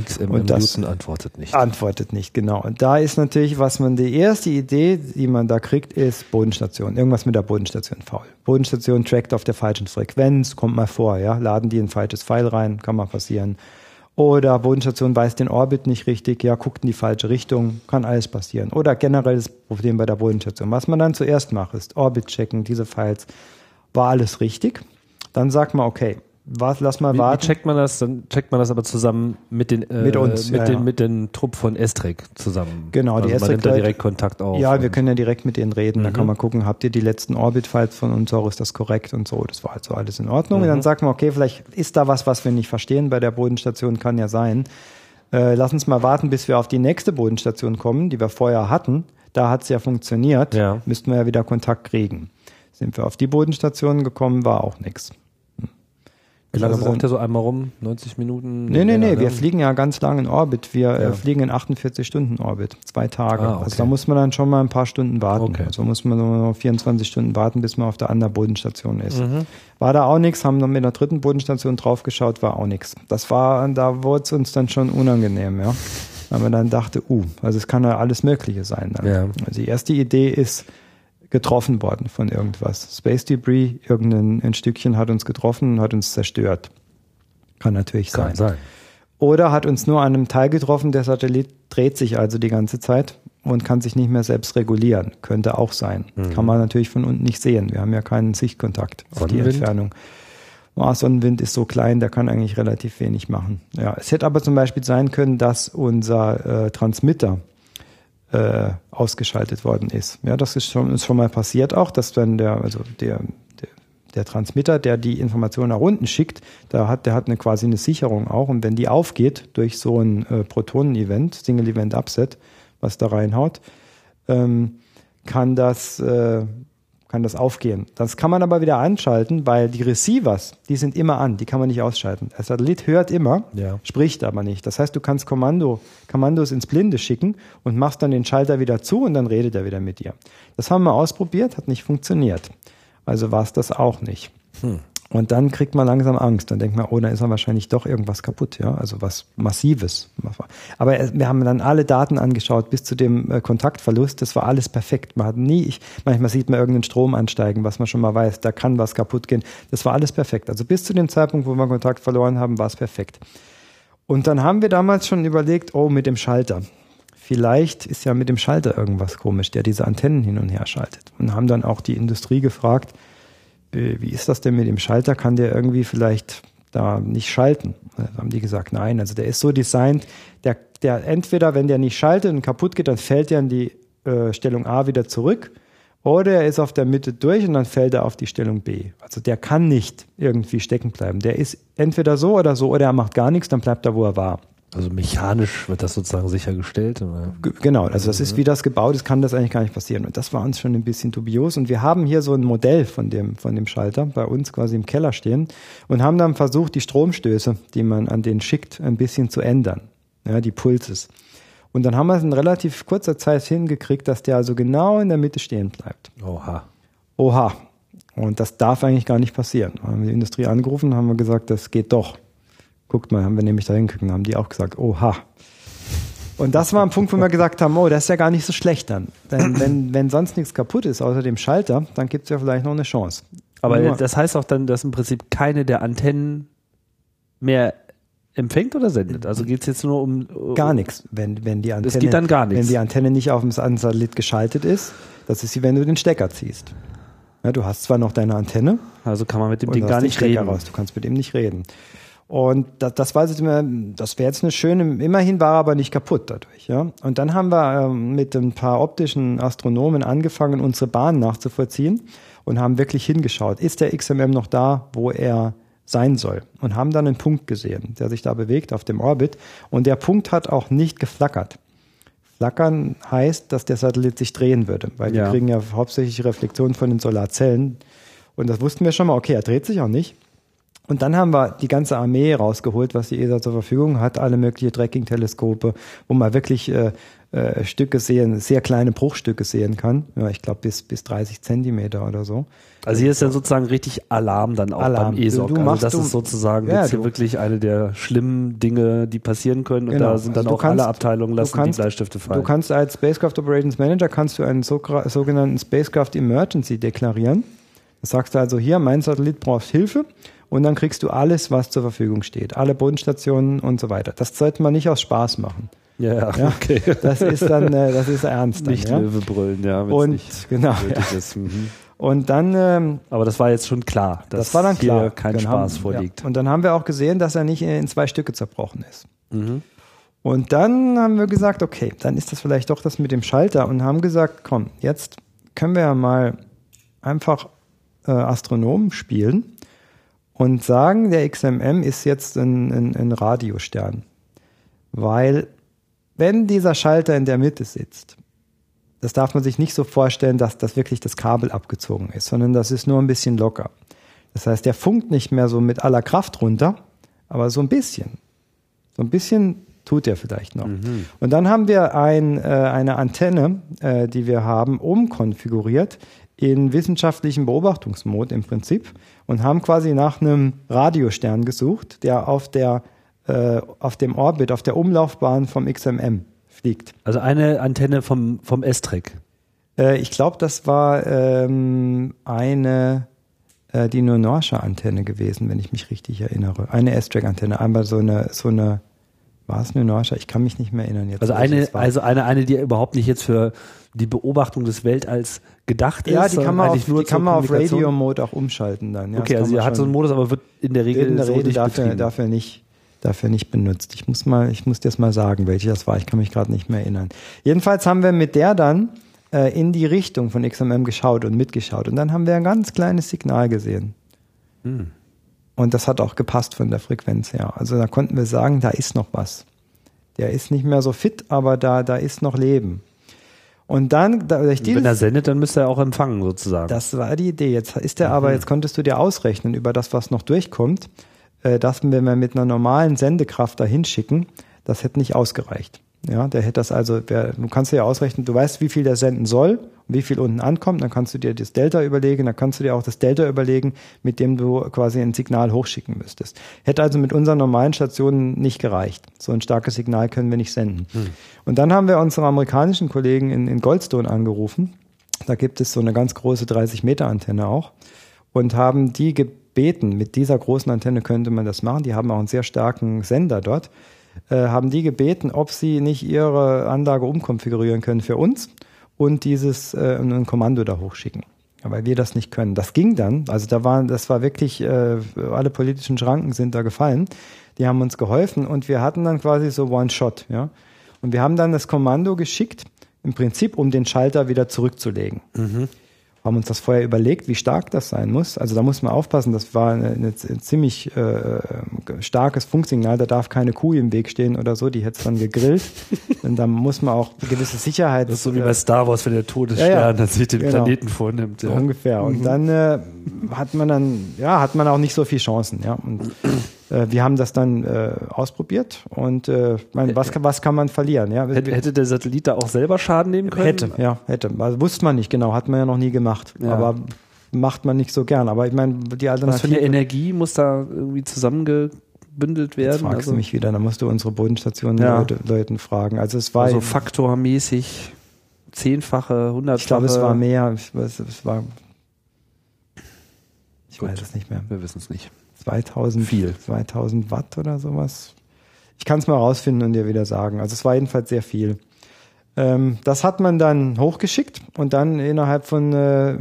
XMM Und das- Newton antwortet nicht. Antwortet nicht, genau. Und da ist natürlich, was man, die erste Idee, die man da kriegt, ist Bodenstation. Irgendwas mit der Bodenstation faul. Bodenstation trackt auf der falschen Frequenz, kommt mal vor, ja. Laden die ein falsches Pfeil rein, kann mal passieren. Oder Bodenstation weiß den Orbit nicht richtig, ja, guckt in die falsche Richtung, kann alles passieren. Oder generelles Problem bei der Bodenstation. Was man dann zuerst macht, ist Orbit checken, diese Files. War alles richtig? Dann sagt man, okay, was, lass mal Wie, wie warten. checkt man das? Dann checkt man das aber zusammen mit den äh, Mit uns, mit ja, den ja. mit den Trupp von Estrek zusammen. Genau, die also man nimmt da direkt Kontakt auf. Ja, wir und- können ja direkt mit denen reden. Dann Mhm. kann man gucken, habt ihr die letzten Orbit-Files von uns auch, ist das korrekt und so. Das war also alles in Ordnung. Und Mhm. dann sagt man, okay, vielleicht ist da was, was wir nicht verstehen bei der Bodenstation, kann ja sein. Äh, lass uns mal warten, bis wir auf die nächste Bodenstation kommen, die wir vorher hatten. Da hat es ja funktioniert. Ja. Müssten wir ja wieder Kontakt kriegen. Sind wir auf die Bodenstation gekommen, war auch nichts. Wie lange Also braucht der so einmal rum? 90 Minuten? Nee, nee, nee, ne? wir fliegen ja ganz lang in Orbit. Wir Ja. äh, fliegen in 48 Stunden Orbit, zwei Tage. Ah, okay. Also da muss man dann schon mal ein paar Stunden warten. Okay. Also muss man nur noch 24 Stunden warten, bis man auf der anderen Bodenstation ist. Mhm. War da auch nichts, haben dann mit der dritten Bodenstation draufgeschaut, war auch nichts. Das war, da wurde es uns dann schon unangenehm, ja. Weil man dann dachte, uh, also es kann ja alles Mögliche sein. Dann. Ja. Also die erste Idee ist getroffen worden von irgendwas. Space Debris, irgendein ein Stückchen hat uns getroffen und hat uns zerstört. Kann natürlich Kann sein. sein. Oder hat uns nur an einem Teil getroffen, der Satellit dreht sich also die ganze Zeit und kann sich nicht mehr selbst regulieren. Könnte auch sein. Mhm. Kann man natürlich von unten nicht sehen. Wir haben ja keinen Sichtkontakt auf die? Entfernung. Oh, Sonnenwind ist so klein, der kann eigentlich relativ wenig machen. Ja, es hätte aber zum Beispiel sein können, dass unser äh, Transmitter äh, ausgeschaltet worden ist. Ja, das ist schon, ist schon mal passiert auch, dass dann der, also der, der, der Transmitter, der die Information nach unten schickt, da hat, der hat eine quasi eine Sicherung auch. Und wenn die aufgeht durch so ein äh, Protonen-Event, Single-Event-Upset, was da reinhaut, ähm, kann das, äh, kann das aufgehen. Das kann man aber wieder anschalten, weil die Receivers, die sind immer an, die kann man nicht ausschalten. Der Satellit hört immer, Ja. spricht aber nicht. Das heißt, du kannst Kommando, Kommandos ins Blinde schicken und machst dann den Schalter wieder zu und dann redet er wieder mit dir. Das haben wir ausprobiert, hat nicht funktioniert. Also war es das auch nicht. Und dann kriegt man langsam Angst. Dann denkt man, oh, da ist ja wahrscheinlich doch irgendwas kaputt, ja, also was Massives. Aber wir haben dann alle Daten angeschaut bis zu dem äh, Kontaktverlust. Das war alles perfekt. Man hat nie, ich, manchmal sieht man irgendeinen Strom ansteigen, was man schon mal weiß, da kann was kaputt gehen. Das war alles perfekt. Also bis zu dem Zeitpunkt, wo wir Kontakt verloren haben, war es perfekt. Und dann haben wir damals schon überlegt, oh, mit dem Schalter. vielleicht ist ja mit dem Schalter irgendwas komisch, der diese Antennen hin und her schaltet. Und haben dann auch die Industrie gefragt, wie ist das denn mit dem Schalter? Kann der irgendwie vielleicht da nicht schalten? Dann haben die gesagt, nein, also der ist so designt, der, der entweder, wenn der nicht schaltet und kaputt geht, dann fällt er in die äh, Stellung A wieder zurück oder er ist auf der Mitte durch und dann fällt er auf die Stellung B. Also der kann nicht irgendwie stecken bleiben. Der ist entweder so oder so oder er macht gar nichts, dann bleibt er, wo er war. Also mechanisch wird das sozusagen sichergestellt? Oder? Genau, also das ist, wie das gebaut ist, kann das eigentlich gar nicht passieren. Und das war uns schon ein bisschen dubios. Und wir haben hier so ein Modell von dem, von dem Schalter bei uns quasi im Keller stehen und haben dann versucht, die Stromstöße, die man an den schickt, ein bisschen zu ändern. Ja, die Pulses. Und dann haben wir es in relativ kurzer Zeit hingekriegt, dass der also genau in der Mitte stehen bleibt. Oha. Oha. Und das darf eigentlich gar nicht passieren. Wir haben die Industrie angerufen, haben wir gesagt, das geht doch. Guckt mal, haben wir nämlich da hingeguckt, haben die auch gesagt, oha. Und das war ein Punkt, wo wir gesagt haben, oh, das ist ja gar nicht so schlecht dann. Denn wenn, wenn sonst nichts kaputt ist, außer dem Schalter, dann gibt es ja vielleicht noch eine Chance. Aber Nur, das heißt auch dann, dass im Prinzip keine der Antennen mehr empfängt oder sendet? Also geht es jetzt nur um, um gar nichts, wenn wenn die Antenne das geht dann gar nichts. wenn die Antenne nicht auf dem Satellit geschaltet ist, das ist wie wenn du den Stecker ziehst. Ja, du hast zwar noch deine Antenne, also kann man mit dem Ding gar nicht reden. Raus. Du kannst mit ihm nicht reden. Und das, das war jetzt immer, das wäre jetzt eine schöne, immerhin war er aber nicht kaputt dadurch, ja. Und dann haben wir ähm, mit ein paar optischen Astronomen angefangen, unsere Bahn nachzuvollziehen und haben wirklich hingeschaut. Ist der XMM noch da, wo er sein soll? Und haben dann einen Punkt gesehen, der sich da bewegt auf dem Orbit. Und der Punkt hat auch nicht geflackert. Flackern heißt, dass der Satellit sich drehen würde, weil ja. wir kriegen ja hauptsächlich Reflexionen von den Solarzellen. Und das wussten wir schon mal, okay, er dreht sich auch nicht. Und dann haben wir die ganze Armee rausgeholt, was die ESA zur Verfügung hat, alle möglichen Tracking-Teleskope, wo man wirklich äh, äh, Stücke sehen, sehr kleine Bruchstücke sehen kann. Ja, ich glaube bis bis 30 Zentimeter oder so. Also hier ist dann sozusagen richtig Alarm dann auch Alarm. beim ESOC. Du, du also das du, ist sozusagen ja, jetzt hier wirklich eine der schlimmen Dinge, die passieren können. Und genau. da sind dann also auch kannst, alle Abteilungen lassen kannst, die Bleistifte fallen. Du kannst als Spacecraft Operations Manager kannst du einen so, sogenannten Spacecraft Emergency deklarieren. Da sagst du also hier, mein Satellit braucht Hilfe und dann kriegst du alles, was zur Verfügung steht. Alle Bodenstationen und so weiter. Das sollte man nicht aus Spaß machen. Ja, ja, okay. Das ist dann, äh, das ist ernst. Dann, nicht ja? Löwe brüllen, ja. Und nicht genau. Ja. Ist. Mhm. Und dann. Ähm, Aber das war jetzt schon klar, dass das war dann klar. hier kein dann Spaß haben, vorliegt. Ja. Und dann haben wir auch gesehen, dass er nicht in zwei Stücke zerbrochen ist. Mhm. Und dann haben wir gesagt, okay, dann ist das vielleicht doch das mit dem Schalter und haben gesagt, komm, jetzt können wir ja mal einfach äh, Astronomen spielen und sagen, der XMM ist jetzt ein, ein, ein Radiostern. Weil wenn dieser Schalter in der Mitte sitzt, das darf man sich nicht so vorstellen, dass das wirklich das Kabel abgezogen ist, sondern das ist nur ein bisschen locker. Das heißt, der funkt nicht mehr so mit aller Kraft runter, aber so ein bisschen. So ein bisschen tut er vielleicht noch. Mhm. Und dann haben wir ein, äh, eine Antenne, äh, die wir haben, umkonfiguriert in wissenschaftlichen Beobachtungsmod im Prinzip und haben quasi nach einem Radiostern gesucht, der auf der äh, auf dem Orbit, auf der Umlaufbahn vom XMM fliegt. Also eine Antenne vom vom S-Track. Äh, ich glaube, das war ähm, eine äh, die Nonorsha-Antenne gewesen, wenn ich mich richtig erinnere. Eine S-Track-Antenne, einmal so eine so eine war es eine Nonorsha? Ich kann mich nicht mehr erinnern jetzt. Also eine also eine eine, die überhaupt nicht jetzt für die Beobachtung des Weltalls gedacht ja, ist. Ja, die kann man auf, die kann man auf Radio-Mode auch umschalten dann. Ja, okay, also sie hat so einen Modus, aber wird in der Regel, in der Regel so nicht dafür, dafür nicht dafür nicht benutzt. Ich muss mal, ich muss dir das mal sagen, welche das war. Ich kann mich gerade nicht mehr erinnern. Jedenfalls haben wir mit der dann äh, in die Richtung von XMM geschaut und mitgeschaut und dann haben wir ein ganz kleines Signal gesehen. Hm. Und das hat auch gepasst von der Frequenz her. Also da konnten wir sagen, da ist noch was. Der ist nicht mehr so fit, aber da, da ist noch Leben. Und dann, durch dieses, wenn er sendet, dann müsste er auch empfangen sozusagen. Das war die Idee. Jetzt ist er mhm. aber, jetzt konntest du dir ausrechnen über das, was noch durchkommt, äh, dass wenn wir mit einer normalen Sendekraft dahin schicken, das hätte nicht ausgereicht. Ja, der hätte das also, wer, du kannst dir ja ausrechnen, du weißt, wie viel der senden soll und wie viel unten ankommt, dann kannst du dir das Delta überlegen, dann kannst du dir auch das Delta überlegen, mit dem du quasi ein Signal hochschicken müsstest. Hätte also mit unseren normalen Stationen nicht gereicht. So ein starkes Signal können wir nicht senden. Hm. Und dann haben wir unsere amerikanischen Kollegen in, in Goldstone angerufen. Da gibt es so eine ganz große 30 Meter Antenne auch und haben die gebeten, mit dieser großen Antenne könnte man das machen. Die haben auch einen sehr starken Sender dort äh, haben die gebeten, ob sie nicht ihre Anlage umkonfigurieren können für uns und dieses äh, ein Kommando da hochschicken. Weil wir das nicht können. Das ging dann, also da waren, das war wirklich, äh, alle politischen Schranken sind da gefallen. Die haben uns geholfen und wir hatten dann quasi so One-Shot, ja. Und wir haben dann das Kommando geschickt, im Prinzip, um den Schalter wieder zurückzulegen. Mhm haben uns das vorher überlegt, wie stark das sein muss. Also da muss man aufpassen, das war ein ziemlich äh, starkes Funksignal, da darf keine Kuh im Weg stehen oder so, die hätte es dann gegrillt. Und da muss man auch gewisse Sicherheit. Das ist so wie bei Star Wars, wenn der Todesstern ja, ja, dann sich den genau. Planeten vornimmt. Ja. So ungefähr. Und mhm. dann äh, hat man dann, ja, hat man auch nicht so viel Chancen, ja. Und äh, wir haben das dann äh, ausprobiert und äh, mein, was, was kann man verlieren? Ja? Hätte, hätte der Satellit da auch selber Schaden nehmen können? Hätte, ja, hätte. Also, wusste man nicht genau, hat man ja noch nie gemacht. Ja. Aber macht man nicht so gern. Aber ich meine, die Alternative. Was für eine Energie muss da irgendwie zusammengebündelt werden? Jetzt fragst also, du mich wieder, dann musst du unsere Bodenstation ja. Leute, Leuten fragen. Also es war also faktormäßig zehnfache, hundertfache. Ich glaube, es war mehr. Ich weiß, es war. Ich Gut. weiß es nicht mehr. Wir wissen es nicht. 2000, Viel. 2000 Watt oder sowas. Ich kann es mal rausfinden und dir wieder sagen. Also es war jedenfalls sehr viel. Ähm, das hat man dann hochgeschickt und dann innerhalb von äh,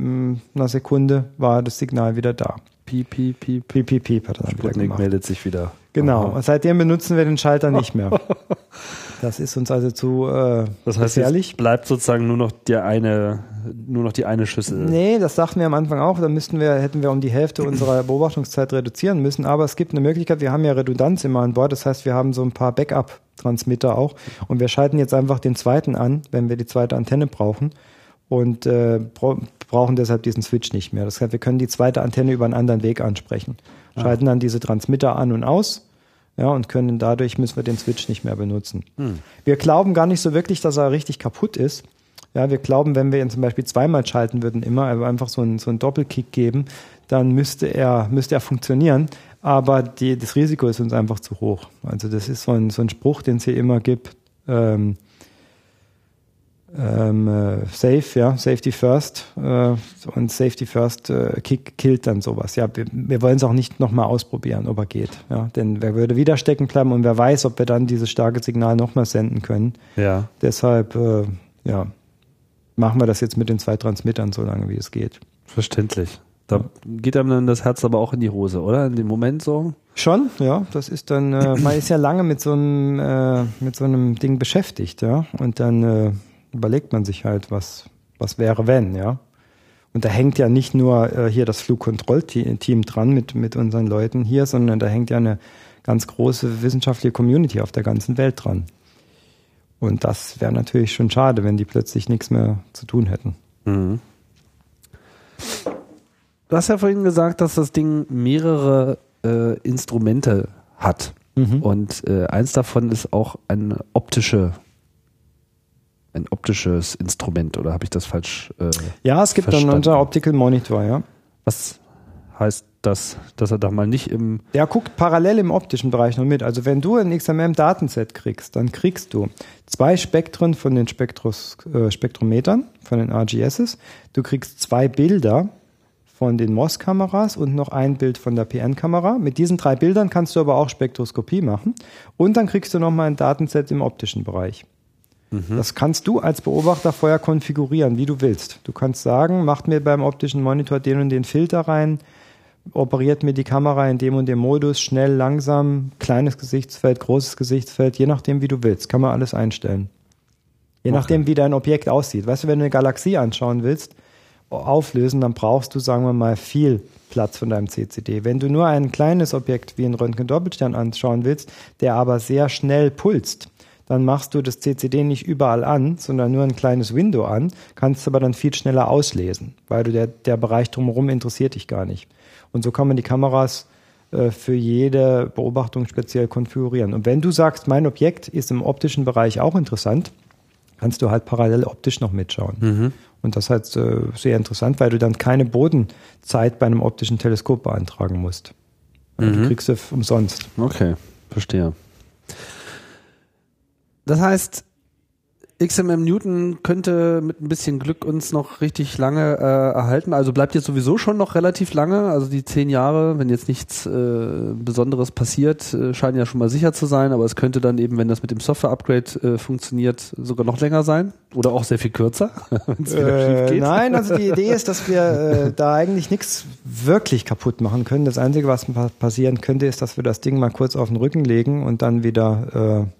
einer Sekunde war das Signal wieder da. Piep, piep, piep. Piep, piep, piep hat er dann Sputnik wieder gemacht. meldet sich wieder. Genau. Und seitdem benutzen wir den Schalter nicht mehr. Das ist uns also zu äh, das heißt, gefährlich. bleibt sozusagen nur noch der eine, nur noch die eine Schüssel. Nee, das sagten wir am Anfang auch. Da müssten wir, hätten wir um die Hälfte unserer Beobachtungszeit reduzieren müssen. Aber es gibt eine Möglichkeit. Wir haben ja Redundanz immer an Bord. Das heißt, wir haben so ein paar Backup-Transmitter auch. Und wir schalten jetzt einfach den zweiten an, wenn wir die zweite Antenne brauchen. Und äh, brauchen deshalb diesen Switch nicht mehr. Das heißt, wir können die zweite Antenne über einen anderen Weg ansprechen. Ah. Schalten dann diese Transmitter an und aus ja, und können dadurch müssen wir den Switch nicht mehr benutzen. Hm. Wir glauben gar nicht so wirklich, dass er richtig kaputt ist. Ja, wir glauben, wenn wir ihn zum Beispiel zweimal schalten würden, immer einfach so einen, so einen Doppelkick geben, dann müsste er, müsste er funktionieren. Aber die, das Risiko ist uns einfach zu hoch. Also das ist so ein, so ein Spruch, den es hier immer gibt. Ähm, ähm, äh, Safe, ja, Safety First äh, und Safety First äh, kick, killt dann sowas. Ja, wir, wir wollen es auch nicht nochmal ausprobieren, ob er geht. Ja, denn wer würde wieder stecken bleiben und wer weiß, ob wir dann dieses starke Signal nochmal senden können. Ja. Deshalb, äh, ja, machen wir das jetzt mit den zwei Transmittern so lange, wie es geht. Verständlich. Da geht einem dann das Herz aber auch in die Hose, oder? In dem Moment so? Schon, ja. Das ist dann, äh, man ist ja lange mit so einem, äh, mit so einem Ding beschäftigt, ja. Und dann äh, überlegt man sich halt, was, was wäre, wenn, ja. Und da hängt ja nicht nur äh, hier das Flugkontrollteam dran mit, mit unseren Leuten hier, sondern da hängt ja eine ganz große wissenschaftliche Community auf der ganzen Welt dran. Und das wäre natürlich schon schade, wenn die plötzlich nichts mehr zu tun hätten. Mhm. Du hast ja vorhin gesagt, dass das Ding mehrere äh, Instrumente hat. Mhm. Und äh, eins davon ist auch eine optische ein optisches Instrument oder habe ich das falsch? Äh, ja, es gibt verstanden? dann unser Optical Monitor, ja. Was heißt das, dass er da mal nicht im. Der guckt parallel im optischen Bereich noch mit. Also wenn du ein XMM-Datenset kriegst, dann kriegst du zwei Spektren von den Spektros, äh, Spektrometern, von den RGSs. Du kriegst zwei Bilder von den MOS-Kameras und noch ein Bild von der PN-Kamera. Mit diesen drei Bildern kannst du aber auch Spektroskopie machen. Und dann kriegst du nochmal ein Datenset im optischen Bereich. Mhm. Das kannst du als Beobachter vorher konfigurieren, wie du willst. Du kannst sagen, macht mir beim optischen Monitor den und den Filter rein, operiert mir die Kamera in dem und dem Modus, schnell, langsam, kleines Gesichtsfeld, großes Gesichtsfeld, je nachdem, wie du willst. Kann man alles einstellen. Je okay. nachdem, wie dein Objekt aussieht. Weißt du, wenn du eine Galaxie anschauen willst, auflösen, dann brauchst du, sagen wir mal, viel Platz von deinem CCD. Wenn du nur ein kleines Objekt wie ein Röntgen-Doppelstern anschauen willst, der aber sehr schnell pulst, dann machst du das CCD nicht überall an, sondern nur ein kleines Window an, kannst aber dann viel schneller auslesen, weil du der, der Bereich drumherum interessiert dich gar nicht. Und so kann man die Kameras äh, für jede Beobachtung speziell konfigurieren. Und wenn du sagst, mein Objekt ist im optischen Bereich auch interessant, kannst du halt parallel optisch noch mitschauen. Mhm. Und das ist halt äh, sehr interessant, weil du dann keine Bodenzeit bei einem optischen Teleskop beantragen musst. Mhm. Du kriegst es umsonst. Okay, verstehe. Das heißt, XMM Newton könnte mit ein bisschen Glück uns noch richtig lange äh, erhalten. Also bleibt jetzt sowieso schon noch relativ lange. Also die zehn Jahre, wenn jetzt nichts äh, Besonderes passiert, äh, scheinen ja schon mal sicher zu sein. Aber es könnte dann eben, wenn das mit dem Software-Upgrade äh, funktioniert, sogar noch länger sein. Oder auch sehr viel kürzer, wenn es wieder Äh, schief geht. nein, also die Idee ist, dass wir äh, da eigentlich nichts wirklich kaputt machen können. Das Einzige, was pa- passieren könnte, ist, dass wir das Ding mal kurz auf den Rücken legen und dann wieder äh,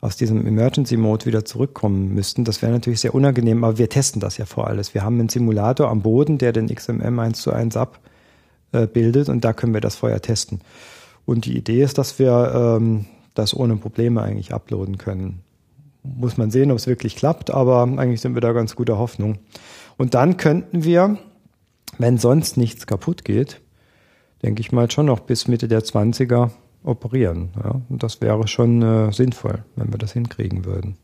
aus diesem Emergency Mode wieder zurückkommen müssten. Das wäre natürlich sehr unangenehm, aber wir testen das ja vor alles. Wir haben einen Simulator am Boden, der den XMM 1 zu 1 abbildet und da können wir das vorher testen. Und die Idee ist, dass wir ähm, das ohne Probleme eigentlich uploaden können muss man sehen, ob es wirklich klappt, aber eigentlich sind wir da ganz guter Hoffnung. Und dann könnten wir, wenn sonst nichts kaputt geht, denke ich mal schon noch bis Mitte der 20er operieren. Ja? Und das wäre schon äh, sinnvoll, wenn wir das hinkriegen würden.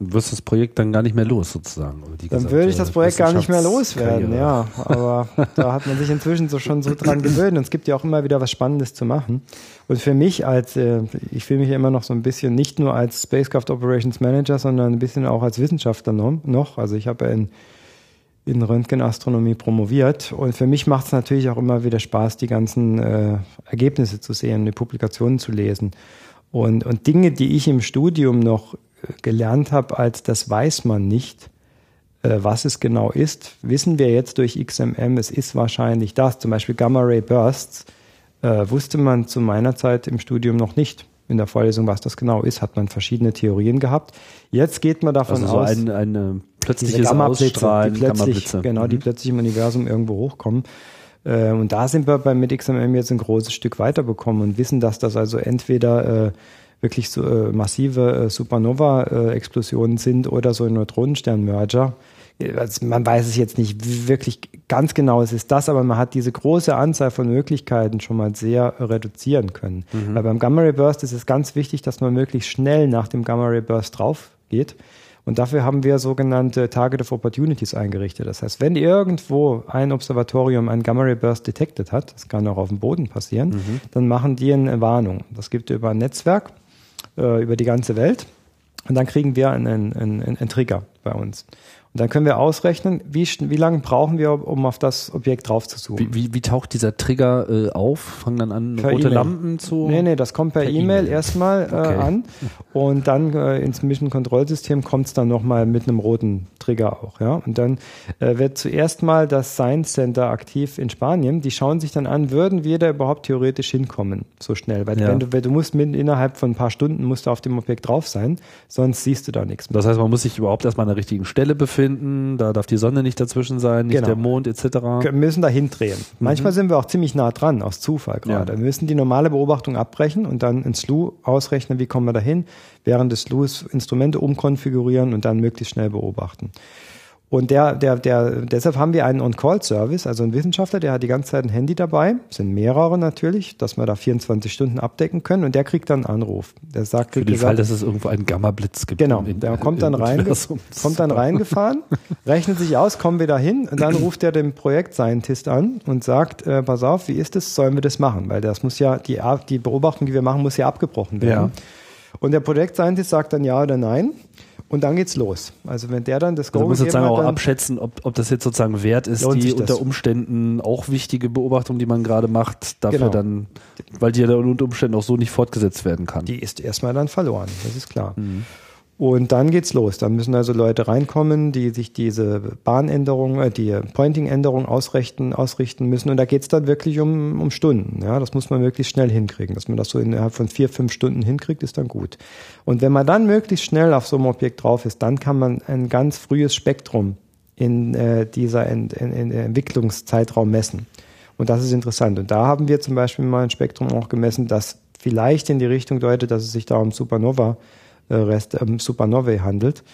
Du wirst das Projekt dann gar nicht mehr los, sozusagen. Dann würde ich das Projekt gar nicht mehr loswerden, ja. Aber da hat man sich inzwischen so schon so dran gewöhnt und es gibt ja auch immer wieder was Spannendes zu machen. Und für mich als, äh, ich fühle mich ja immer noch so ein bisschen nicht nur als Spacecraft Operations Manager, sondern ein bisschen auch als Wissenschaftler no- noch. Also ich habe ja in, in Röntgenastronomie promoviert und für mich macht es natürlich auch immer wieder Spaß, die ganzen äh, Ergebnisse zu sehen, die Publikationen zu lesen. Und, und Dinge, die ich im Studium noch äh, gelernt habe, als das weiß man nicht, äh, was es genau ist, wissen wir jetzt durch XMM, es ist wahrscheinlich das. Zum Beispiel Gamma Ray Bursts äh, wusste man zu meiner Zeit im Studium noch nicht. In der Vorlesung, was das genau ist, hat man verschiedene Theorien gehabt. Jetzt geht man davon Also so aus, ein, ein äh, plötzliches Ausstrahlen, die plötzlich, genau, die Mhm. plötzlich im Universum irgendwo hochkommen. Äh, und da sind wir bei mit XMM jetzt ein großes Stück weiterbekommen und wissen, dass das also entweder äh, wirklich so äh, massive äh, Supernova-Explosionen sind oder so ein Neutronensternmerger. Also man weiß es jetzt nicht wirklich ganz genau, es ist das, aber man hat diese große Anzahl von Möglichkeiten schon mal sehr reduzieren können. Weil beim Gamma Ray Burst ist es ganz wichtig, dass man möglichst schnell nach dem Gamma Ray Burst drauf geht. Und dafür haben wir sogenannte Target of Opportunities eingerichtet. Das heißt, wenn irgendwo ein Observatorium einen Gamma Ray Burst detected hat, das kann auch auf dem Boden passieren, dann machen die eine Warnung. Das gibt über ein Netzwerk äh, über die ganze Welt. Und dann kriegen wir einen, einen, einen, einen Trigger bei uns. Und dann können wir ausrechnen, wie, wie lange brauchen wir, um auf das Objekt drauf zu zoomen. Wie, wie, wie taucht dieser Trigger äh, auf? Fangen dann an, Per rote E-Mail. Lampen zu? Nee, nee, das kommt per, Per E-Mail E-Mail. erstmal äh, Okay. an und dann äh, ins Mission Kontrollsystem kommt es dann nochmal mit einem roten Trigger auch, ja. Und dann äh, wird zuerst mal das Science Center aktiv in Spanien. Die schauen sich dann an, würden wir da überhaupt theoretisch hinkommen, so schnell. Weil Ja. wenn du, wenn du musst mit, innerhalb von ein paar Stunden musst du auf dem Objekt drauf sein, sonst siehst du da nichts mehr. Das heißt, man muss sich überhaupt erstmal an der richtigen Stelle befinden, da darf die Sonne nicht dazwischen sein, nicht Genau. der Mond etc. Wir müssen da hindrehen. Manchmal sind wir auch ziemlich nah dran, aus Zufall gerade. Ja. Wir müssen die normale Beobachtung abbrechen und dann ins SLU ausrechnen, wie kommen wir dahin, während des SLUs Instrumente umkonfigurieren und dann möglichst schnell beobachten. Und der, der, der, deshalb haben wir einen On-Call-Service, also ein Wissenschaftler, der hat die ganze Zeit ein Handy dabei, sind mehrere natürlich, dass wir da 24 Stunden abdecken können und der kriegt dann einen Anruf. Der sagt, Für den gesagt, Fall, dass es irgendwo einen Gamma-Blitz gibt. Genau, der kommt dann rein, kommt dann reingefahren, rechnet sich aus, kommen wir da hin und dann ruft er den Projekt-Scientist an und sagt, äh, pass auf, wie ist es, sollen wir das machen? Weil das muss ja, die, die Beobachtung, die wir machen, muss ja abgebrochen werden. Und der Projekt-Scientist sagt dann ja oder nein und dann geht's los. Also wenn der dann das Go Also man muss sozusagen hat, auch abschätzen, ob, ob das jetzt sozusagen wert ist, die unter Umständen auch wichtige Beobachtung, die man gerade macht, dafür Genau. dann, weil die ja dann unter Umständen auch so nicht fortgesetzt werden kann. die ist erstmal dann verloren, das ist klar. Mhm. Und dann geht's los. Dann müssen also Leute reinkommen, die sich diese Bahnänderung, äh, die Pointing-Änderung ausrichten, ausrichten müssen. Und da geht's dann wirklich um, um Stunden. Ja, das muss man möglichst schnell hinkriegen. Dass man das so innerhalb von vier, fünf Stunden hinkriegt, ist dann gut. Und wenn man dann möglichst schnell auf so einem Objekt drauf ist, dann kann man ein ganz frühes Spektrum in äh, dieser Ent in, in Entwicklungszeitraum messen. Und das ist interessant. Und da haben wir zum Beispiel mal ein Spektrum auch gemessen, das vielleicht in die Richtung deutet, dass es sich da um Supernova Rest, ähm, Supernovae handelt,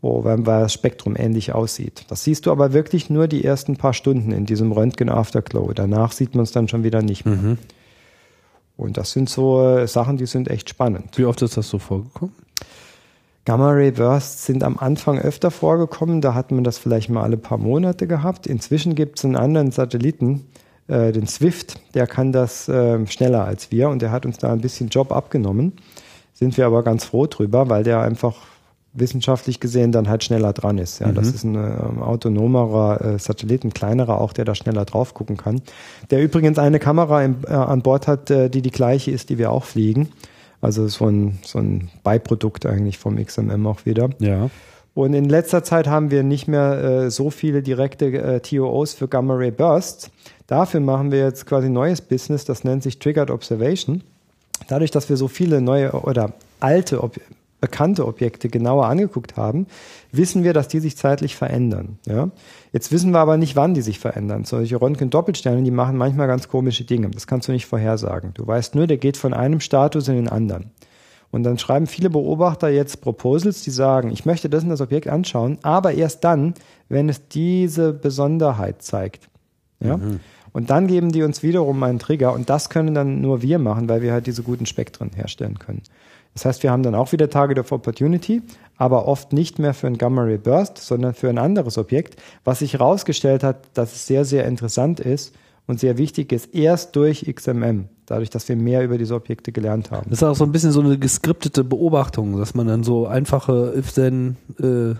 wo weil weil das Spektrum ähnlich aussieht. Das siehst du aber wirklich nur die ersten paar Stunden in diesem Röntgen Afterglow. Danach sieht man es dann schon wieder nicht mehr. Mhm. Und das sind so äh, Sachen, die sind echt spannend. Wie oft ist das so vorgekommen? Gamma Ray Bursts sind am Anfang öfter vorgekommen. Da hat man das vielleicht mal alle paar Monate gehabt. Inzwischen gibt es einen anderen Satelliten, äh, den Swift. Der kann das äh, schneller als wir und der hat uns da ein bisschen Job abgenommen. Sind wir aber ganz froh drüber, weil der einfach wissenschaftlich gesehen dann halt schneller dran ist. Ja, mhm. das ist ein äh, autonomerer äh, Satellit, ein kleinerer auch, der da schneller drauf gucken kann. Der übrigens eine Kamera im, äh, an Bord hat, äh, die die gleiche ist, die wir auch fliegen. Also so ein, so ein Beiprodukt eigentlich vom XMM auch wieder. Ja. Und in letzter Zeit haben wir nicht mehr äh, so viele direkte äh, TOOs für Gamma Ray Bursts. Dafür machen wir jetzt quasi neues Business, das nennt sich Triggered Observation. Dadurch, dass wir so viele neue oder alte Ob bekannte Objekte genauer angeguckt haben, wissen wir, dass die sich zeitlich verändern. Ja? Jetzt wissen wir aber nicht, wann die sich verändern. Solche Röntgen-Doppelsterne, die machen manchmal ganz komische Dinge. Das kannst du nicht vorhersagen. Du weißt nur, der geht von einem Status in den anderen. Und dann schreiben viele Beobachter jetzt Proposals, die sagen, ich möchte das und das Objekt anschauen, aber erst dann, wenn es diese Besonderheit zeigt. Ja? Mhm. Und dann geben die uns wiederum einen Trigger und das können dann nur wir machen, weil wir halt diese guten Spektren herstellen können. Das heißt, wir haben dann auch wieder Target of Opportunity, aber oft nicht mehr für ein Gamma Ray Burst, sondern für ein anderes Objekt, was sich herausgestellt hat, dass es sehr, sehr interessant ist und sehr wichtig ist, erst durch XMM, dadurch, dass wir mehr über diese Objekte gelernt haben. Das ist auch so ein bisschen so eine geskriptete Beobachtung, dass man dann so einfache if-then äh,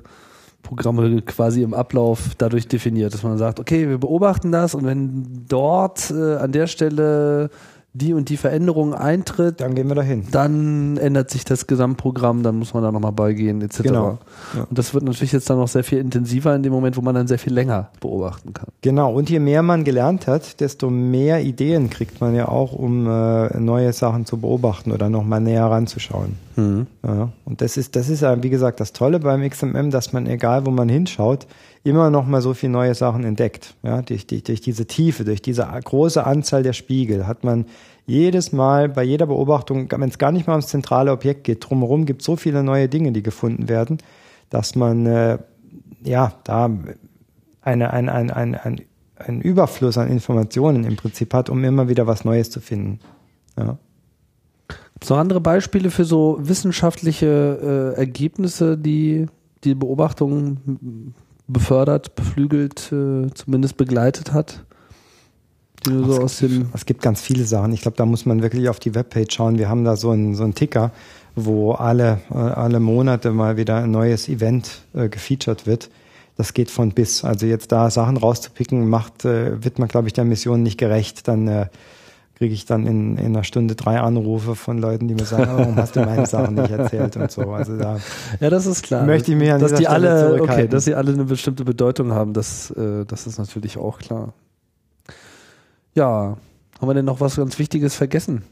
Programme quasi im Ablauf dadurch definiert, dass man sagt, okay, wir beobachten das und wenn dort äh, an der Stelle die und die Veränderung eintritt, dann gehen wir dahin. Dann ändert sich das Gesamtprogramm, dann muss man da nochmal beigehen, etc. Genau. Ja. Und das wird natürlich jetzt dann noch sehr viel intensiver in dem Moment, wo man dann sehr viel länger beobachten kann. Genau, und je mehr man gelernt hat, desto mehr Ideen kriegt man ja auch, um äh, neue Sachen zu beobachten oder nochmal näher ranzuschauen. Mhm. Ja. Und das ist, das ist ja, wie gesagt, das Tolle beim XMM, dass man, egal wo man hinschaut, immer noch mal so viele neue Sachen entdeckt. Ja, durch, durch, durch diese Tiefe, durch diese große Anzahl der Spiegel hat man jedes Mal bei jeder Beobachtung, wenn es gar nicht mal ums zentrale Objekt geht, drumherum gibt es so viele neue Dinge, die gefunden werden, dass man äh, ja da eine, ein, ein, ein, ein, einen Überfluss an Informationen im Prinzip hat, um immer wieder was Neues zu finden. Ja. So andere Beispiele für so wissenschaftliche äh, Ergebnisse, die die Beobachtungen befördert, beflügelt, äh, zumindest begleitet hat? Die du so aus dem es gibt ganz viele Sachen. Ich glaube, da muss man wirklich auf die Webpage schauen. Wir haben da so einen so einen Ticker, wo alle, äh, alle Monate mal wieder ein neues Event äh, gefeatured wird. Das geht von bis. Also jetzt da Sachen rauszupicken, macht, äh, wird man, glaube ich, der Mission nicht gerecht. Dann äh, kriege ich dann in, in einer Stunde drei Anrufe von Leuten, die mir sagen, warum hast du meine Sachen nicht erzählt und so. Also da ja, das ist klar. Möchte ich mir an dass die alle, okay, dass sie alle eine bestimmte Bedeutung haben, das, äh, das ist natürlich auch klar. Ja, haben wir denn noch was ganz Wichtiges vergessen?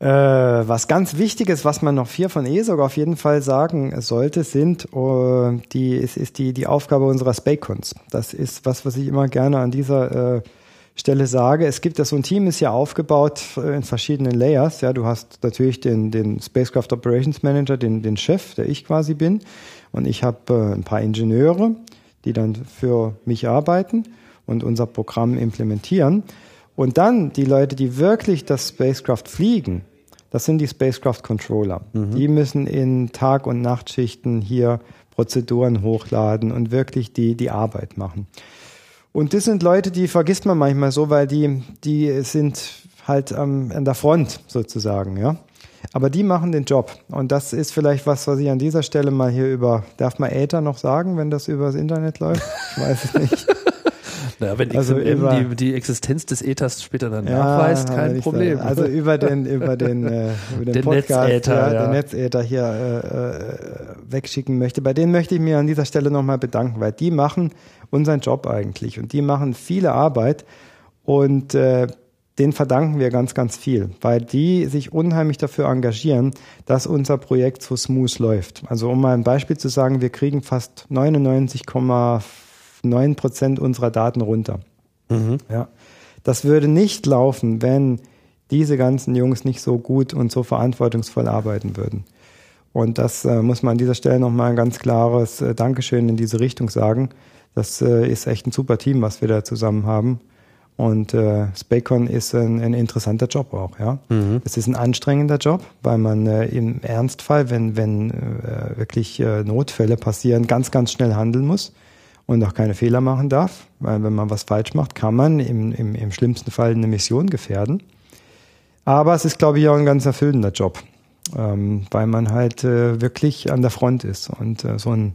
Äh, was ganz Wichtiges, was man noch vier von ESOG auf jeden Fall sagen sollte, sind uh, die ist, ist die die Aufgabe unserer Spacons. Das ist was, was ich immer gerne an dieser äh, Stelle sage, es gibt ja so ein Team, ist ja aufgebaut äh, in verschiedenen Layers. Ja, du hast natürlich den, den Spacecraft Operations Manager, den, den Chef, der ich quasi bin. Und ich habe äh, ein paar Ingenieure, die dann für mich arbeiten und unser Programm implementieren. Und dann die Leute, die wirklich das Spacecraft fliegen, das sind die Spacecraft Controller. Mhm. Die müssen in Tag- und Nachtschichten hier Prozeduren hochladen und wirklich die, die Arbeit machen. Und das sind Leute, die vergisst man manchmal so, weil die, die sind halt ähm, an der Front sozusagen, ja. Aber die machen den Job. Und das ist vielleicht was, was ich an dieser Stelle mal hier über, darf man Äther noch sagen, wenn das übers Internet läuft? Ich weiß es nicht. Naja, wenn also über, die, die Existenz des Ethers später dann ja, nachweist, kein Problem. Also über den, über den, äh, über den, den Podcast, Netzäther, ja, ja. den Netzäther hier äh, äh, wegschicken möchte. Bei denen möchte ich mir an dieser Stelle nochmal bedanken, weil die machen unseren Job eigentlich und die machen viele Arbeit und äh, den verdanken wir ganz, ganz viel, weil die sich unheimlich dafür engagieren, dass unser Projekt so smooth läuft. Also um mal ein Beispiel zu sagen, wir kriegen fast 99,9 Prozent unserer Daten runter. Mhm. Ja. Das würde nicht laufen, wenn diese ganzen Jungs nicht so gut und so verantwortungsvoll arbeiten würden. Und das äh, muss man an dieser Stelle nochmal ein ganz klares äh, Dankeschön in diese Richtung sagen. Das äh, ist echt ein super Team, was wir da zusammen haben. Und äh, Spacon ist ein, ein interessanter Job auch, ja. Mhm. Es ist ein anstrengender Job, weil man äh, im Ernstfall, wenn, wenn äh, wirklich äh, Notfälle passieren, ganz, ganz schnell handeln muss und auch keine Fehler machen darf. Weil wenn man was falsch macht, kann man im, im, im schlimmsten Fall eine Mission gefährden. Aber es ist, glaube ich, auch ein ganz erfüllender Job. ähm, weil man halt äh, wirklich an der Front ist und äh, so ein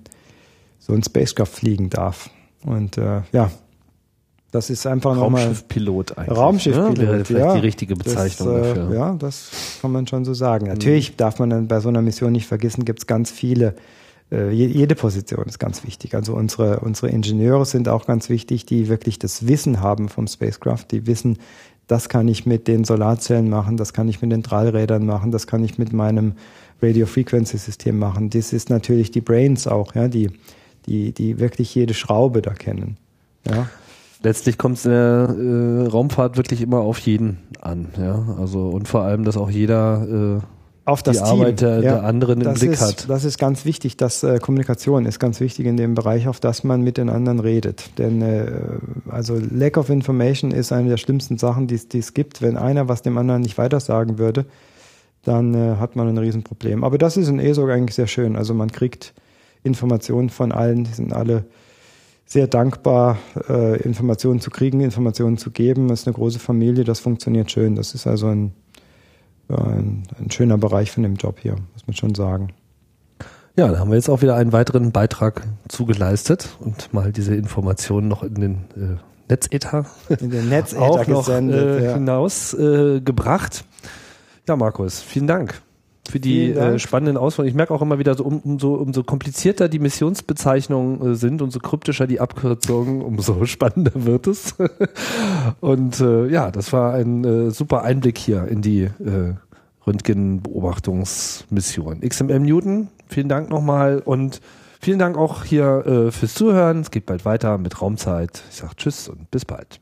so ein Spacecraft fliegen darf. Und äh, ja, das ist einfach nochmal Raumschiffpilot eigentlich. Raumschiffpilot, ne? Wäre vielleicht ja. die richtige Bezeichnung das, äh, dafür. Ja, das kann man schon so sagen. Natürlich darf man dann bei so einer Mission nicht vergessen, gibt es ganz viele jede Position ist ganz wichtig. Also unsere, unsere Ingenieure sind auch ganz wichtig, die wirklich das Wissen haben vom Spacecraft, die wissen, das kann ich mit den Solarzellen machen, das kann ich mit den Strahlrädern machen, das kann ich mit meinem Radio Frequency System machen. Das ist natürlich die Brains auch, ja, die, die, die wirklich jede Schraube da kennen. Ja. Letztlich kommt es in der äh, Raumfahrt wirklich immer auf jeden an, ja. Also und vor allem, dass auch jeder äh, auf das die Team. Arbeit der, der anderen im Blick ist, hat. Das ist ganz wichtig, dass äh, Kommunikation ist ganz wichtig in dem Bereich, auf das man mit den anderen redet. Denn äh, also Lack of Information ist eine der schlimmsten Sachen, die es- es gibt. Wenn einer was dem anderen nicht weitersagen würde, dann äh, hat man ein Riesenproblem. Aber das ist in ESOG eigentlich sehr schön. Also man kriegt Informationen von allen, die sind alle sehr dankbar, äh, Informationen zu kriegen, Informationen zu geben. Das ist eine große Familie, das funktioniert schön. Das ist also ein, ja, ein, ein schöner Bereich von dem Job hier, muss man schon sagen. Ja, da haben wir jetzt auch wieder einen weiteren Beitrag zugeleistet und mal diese Informationen noch in den äh, Netzether In den auch noch gesendet. äh, ja. hinaus äh, gebracht. Ja, Markus, vielen Dank für die äh, spannenden Auswahl. Ich merke auch immer wieder, so um, umso, umso komplizierter die Missionsbezeichnungen äh, sind, umso kryptischer die Abkürzungen, umso spannender wird es. Und äh, ja, das war ein äh, super Einblick hier in die äh, Röntgenbeobachtungsmission. XMM Newton, vielen Dank nochmal und vielen Dank auch hier äh, fürs Zuhören. Es geht bald weiter mit Raumzeit. Ich sage Tschüss und bis bald.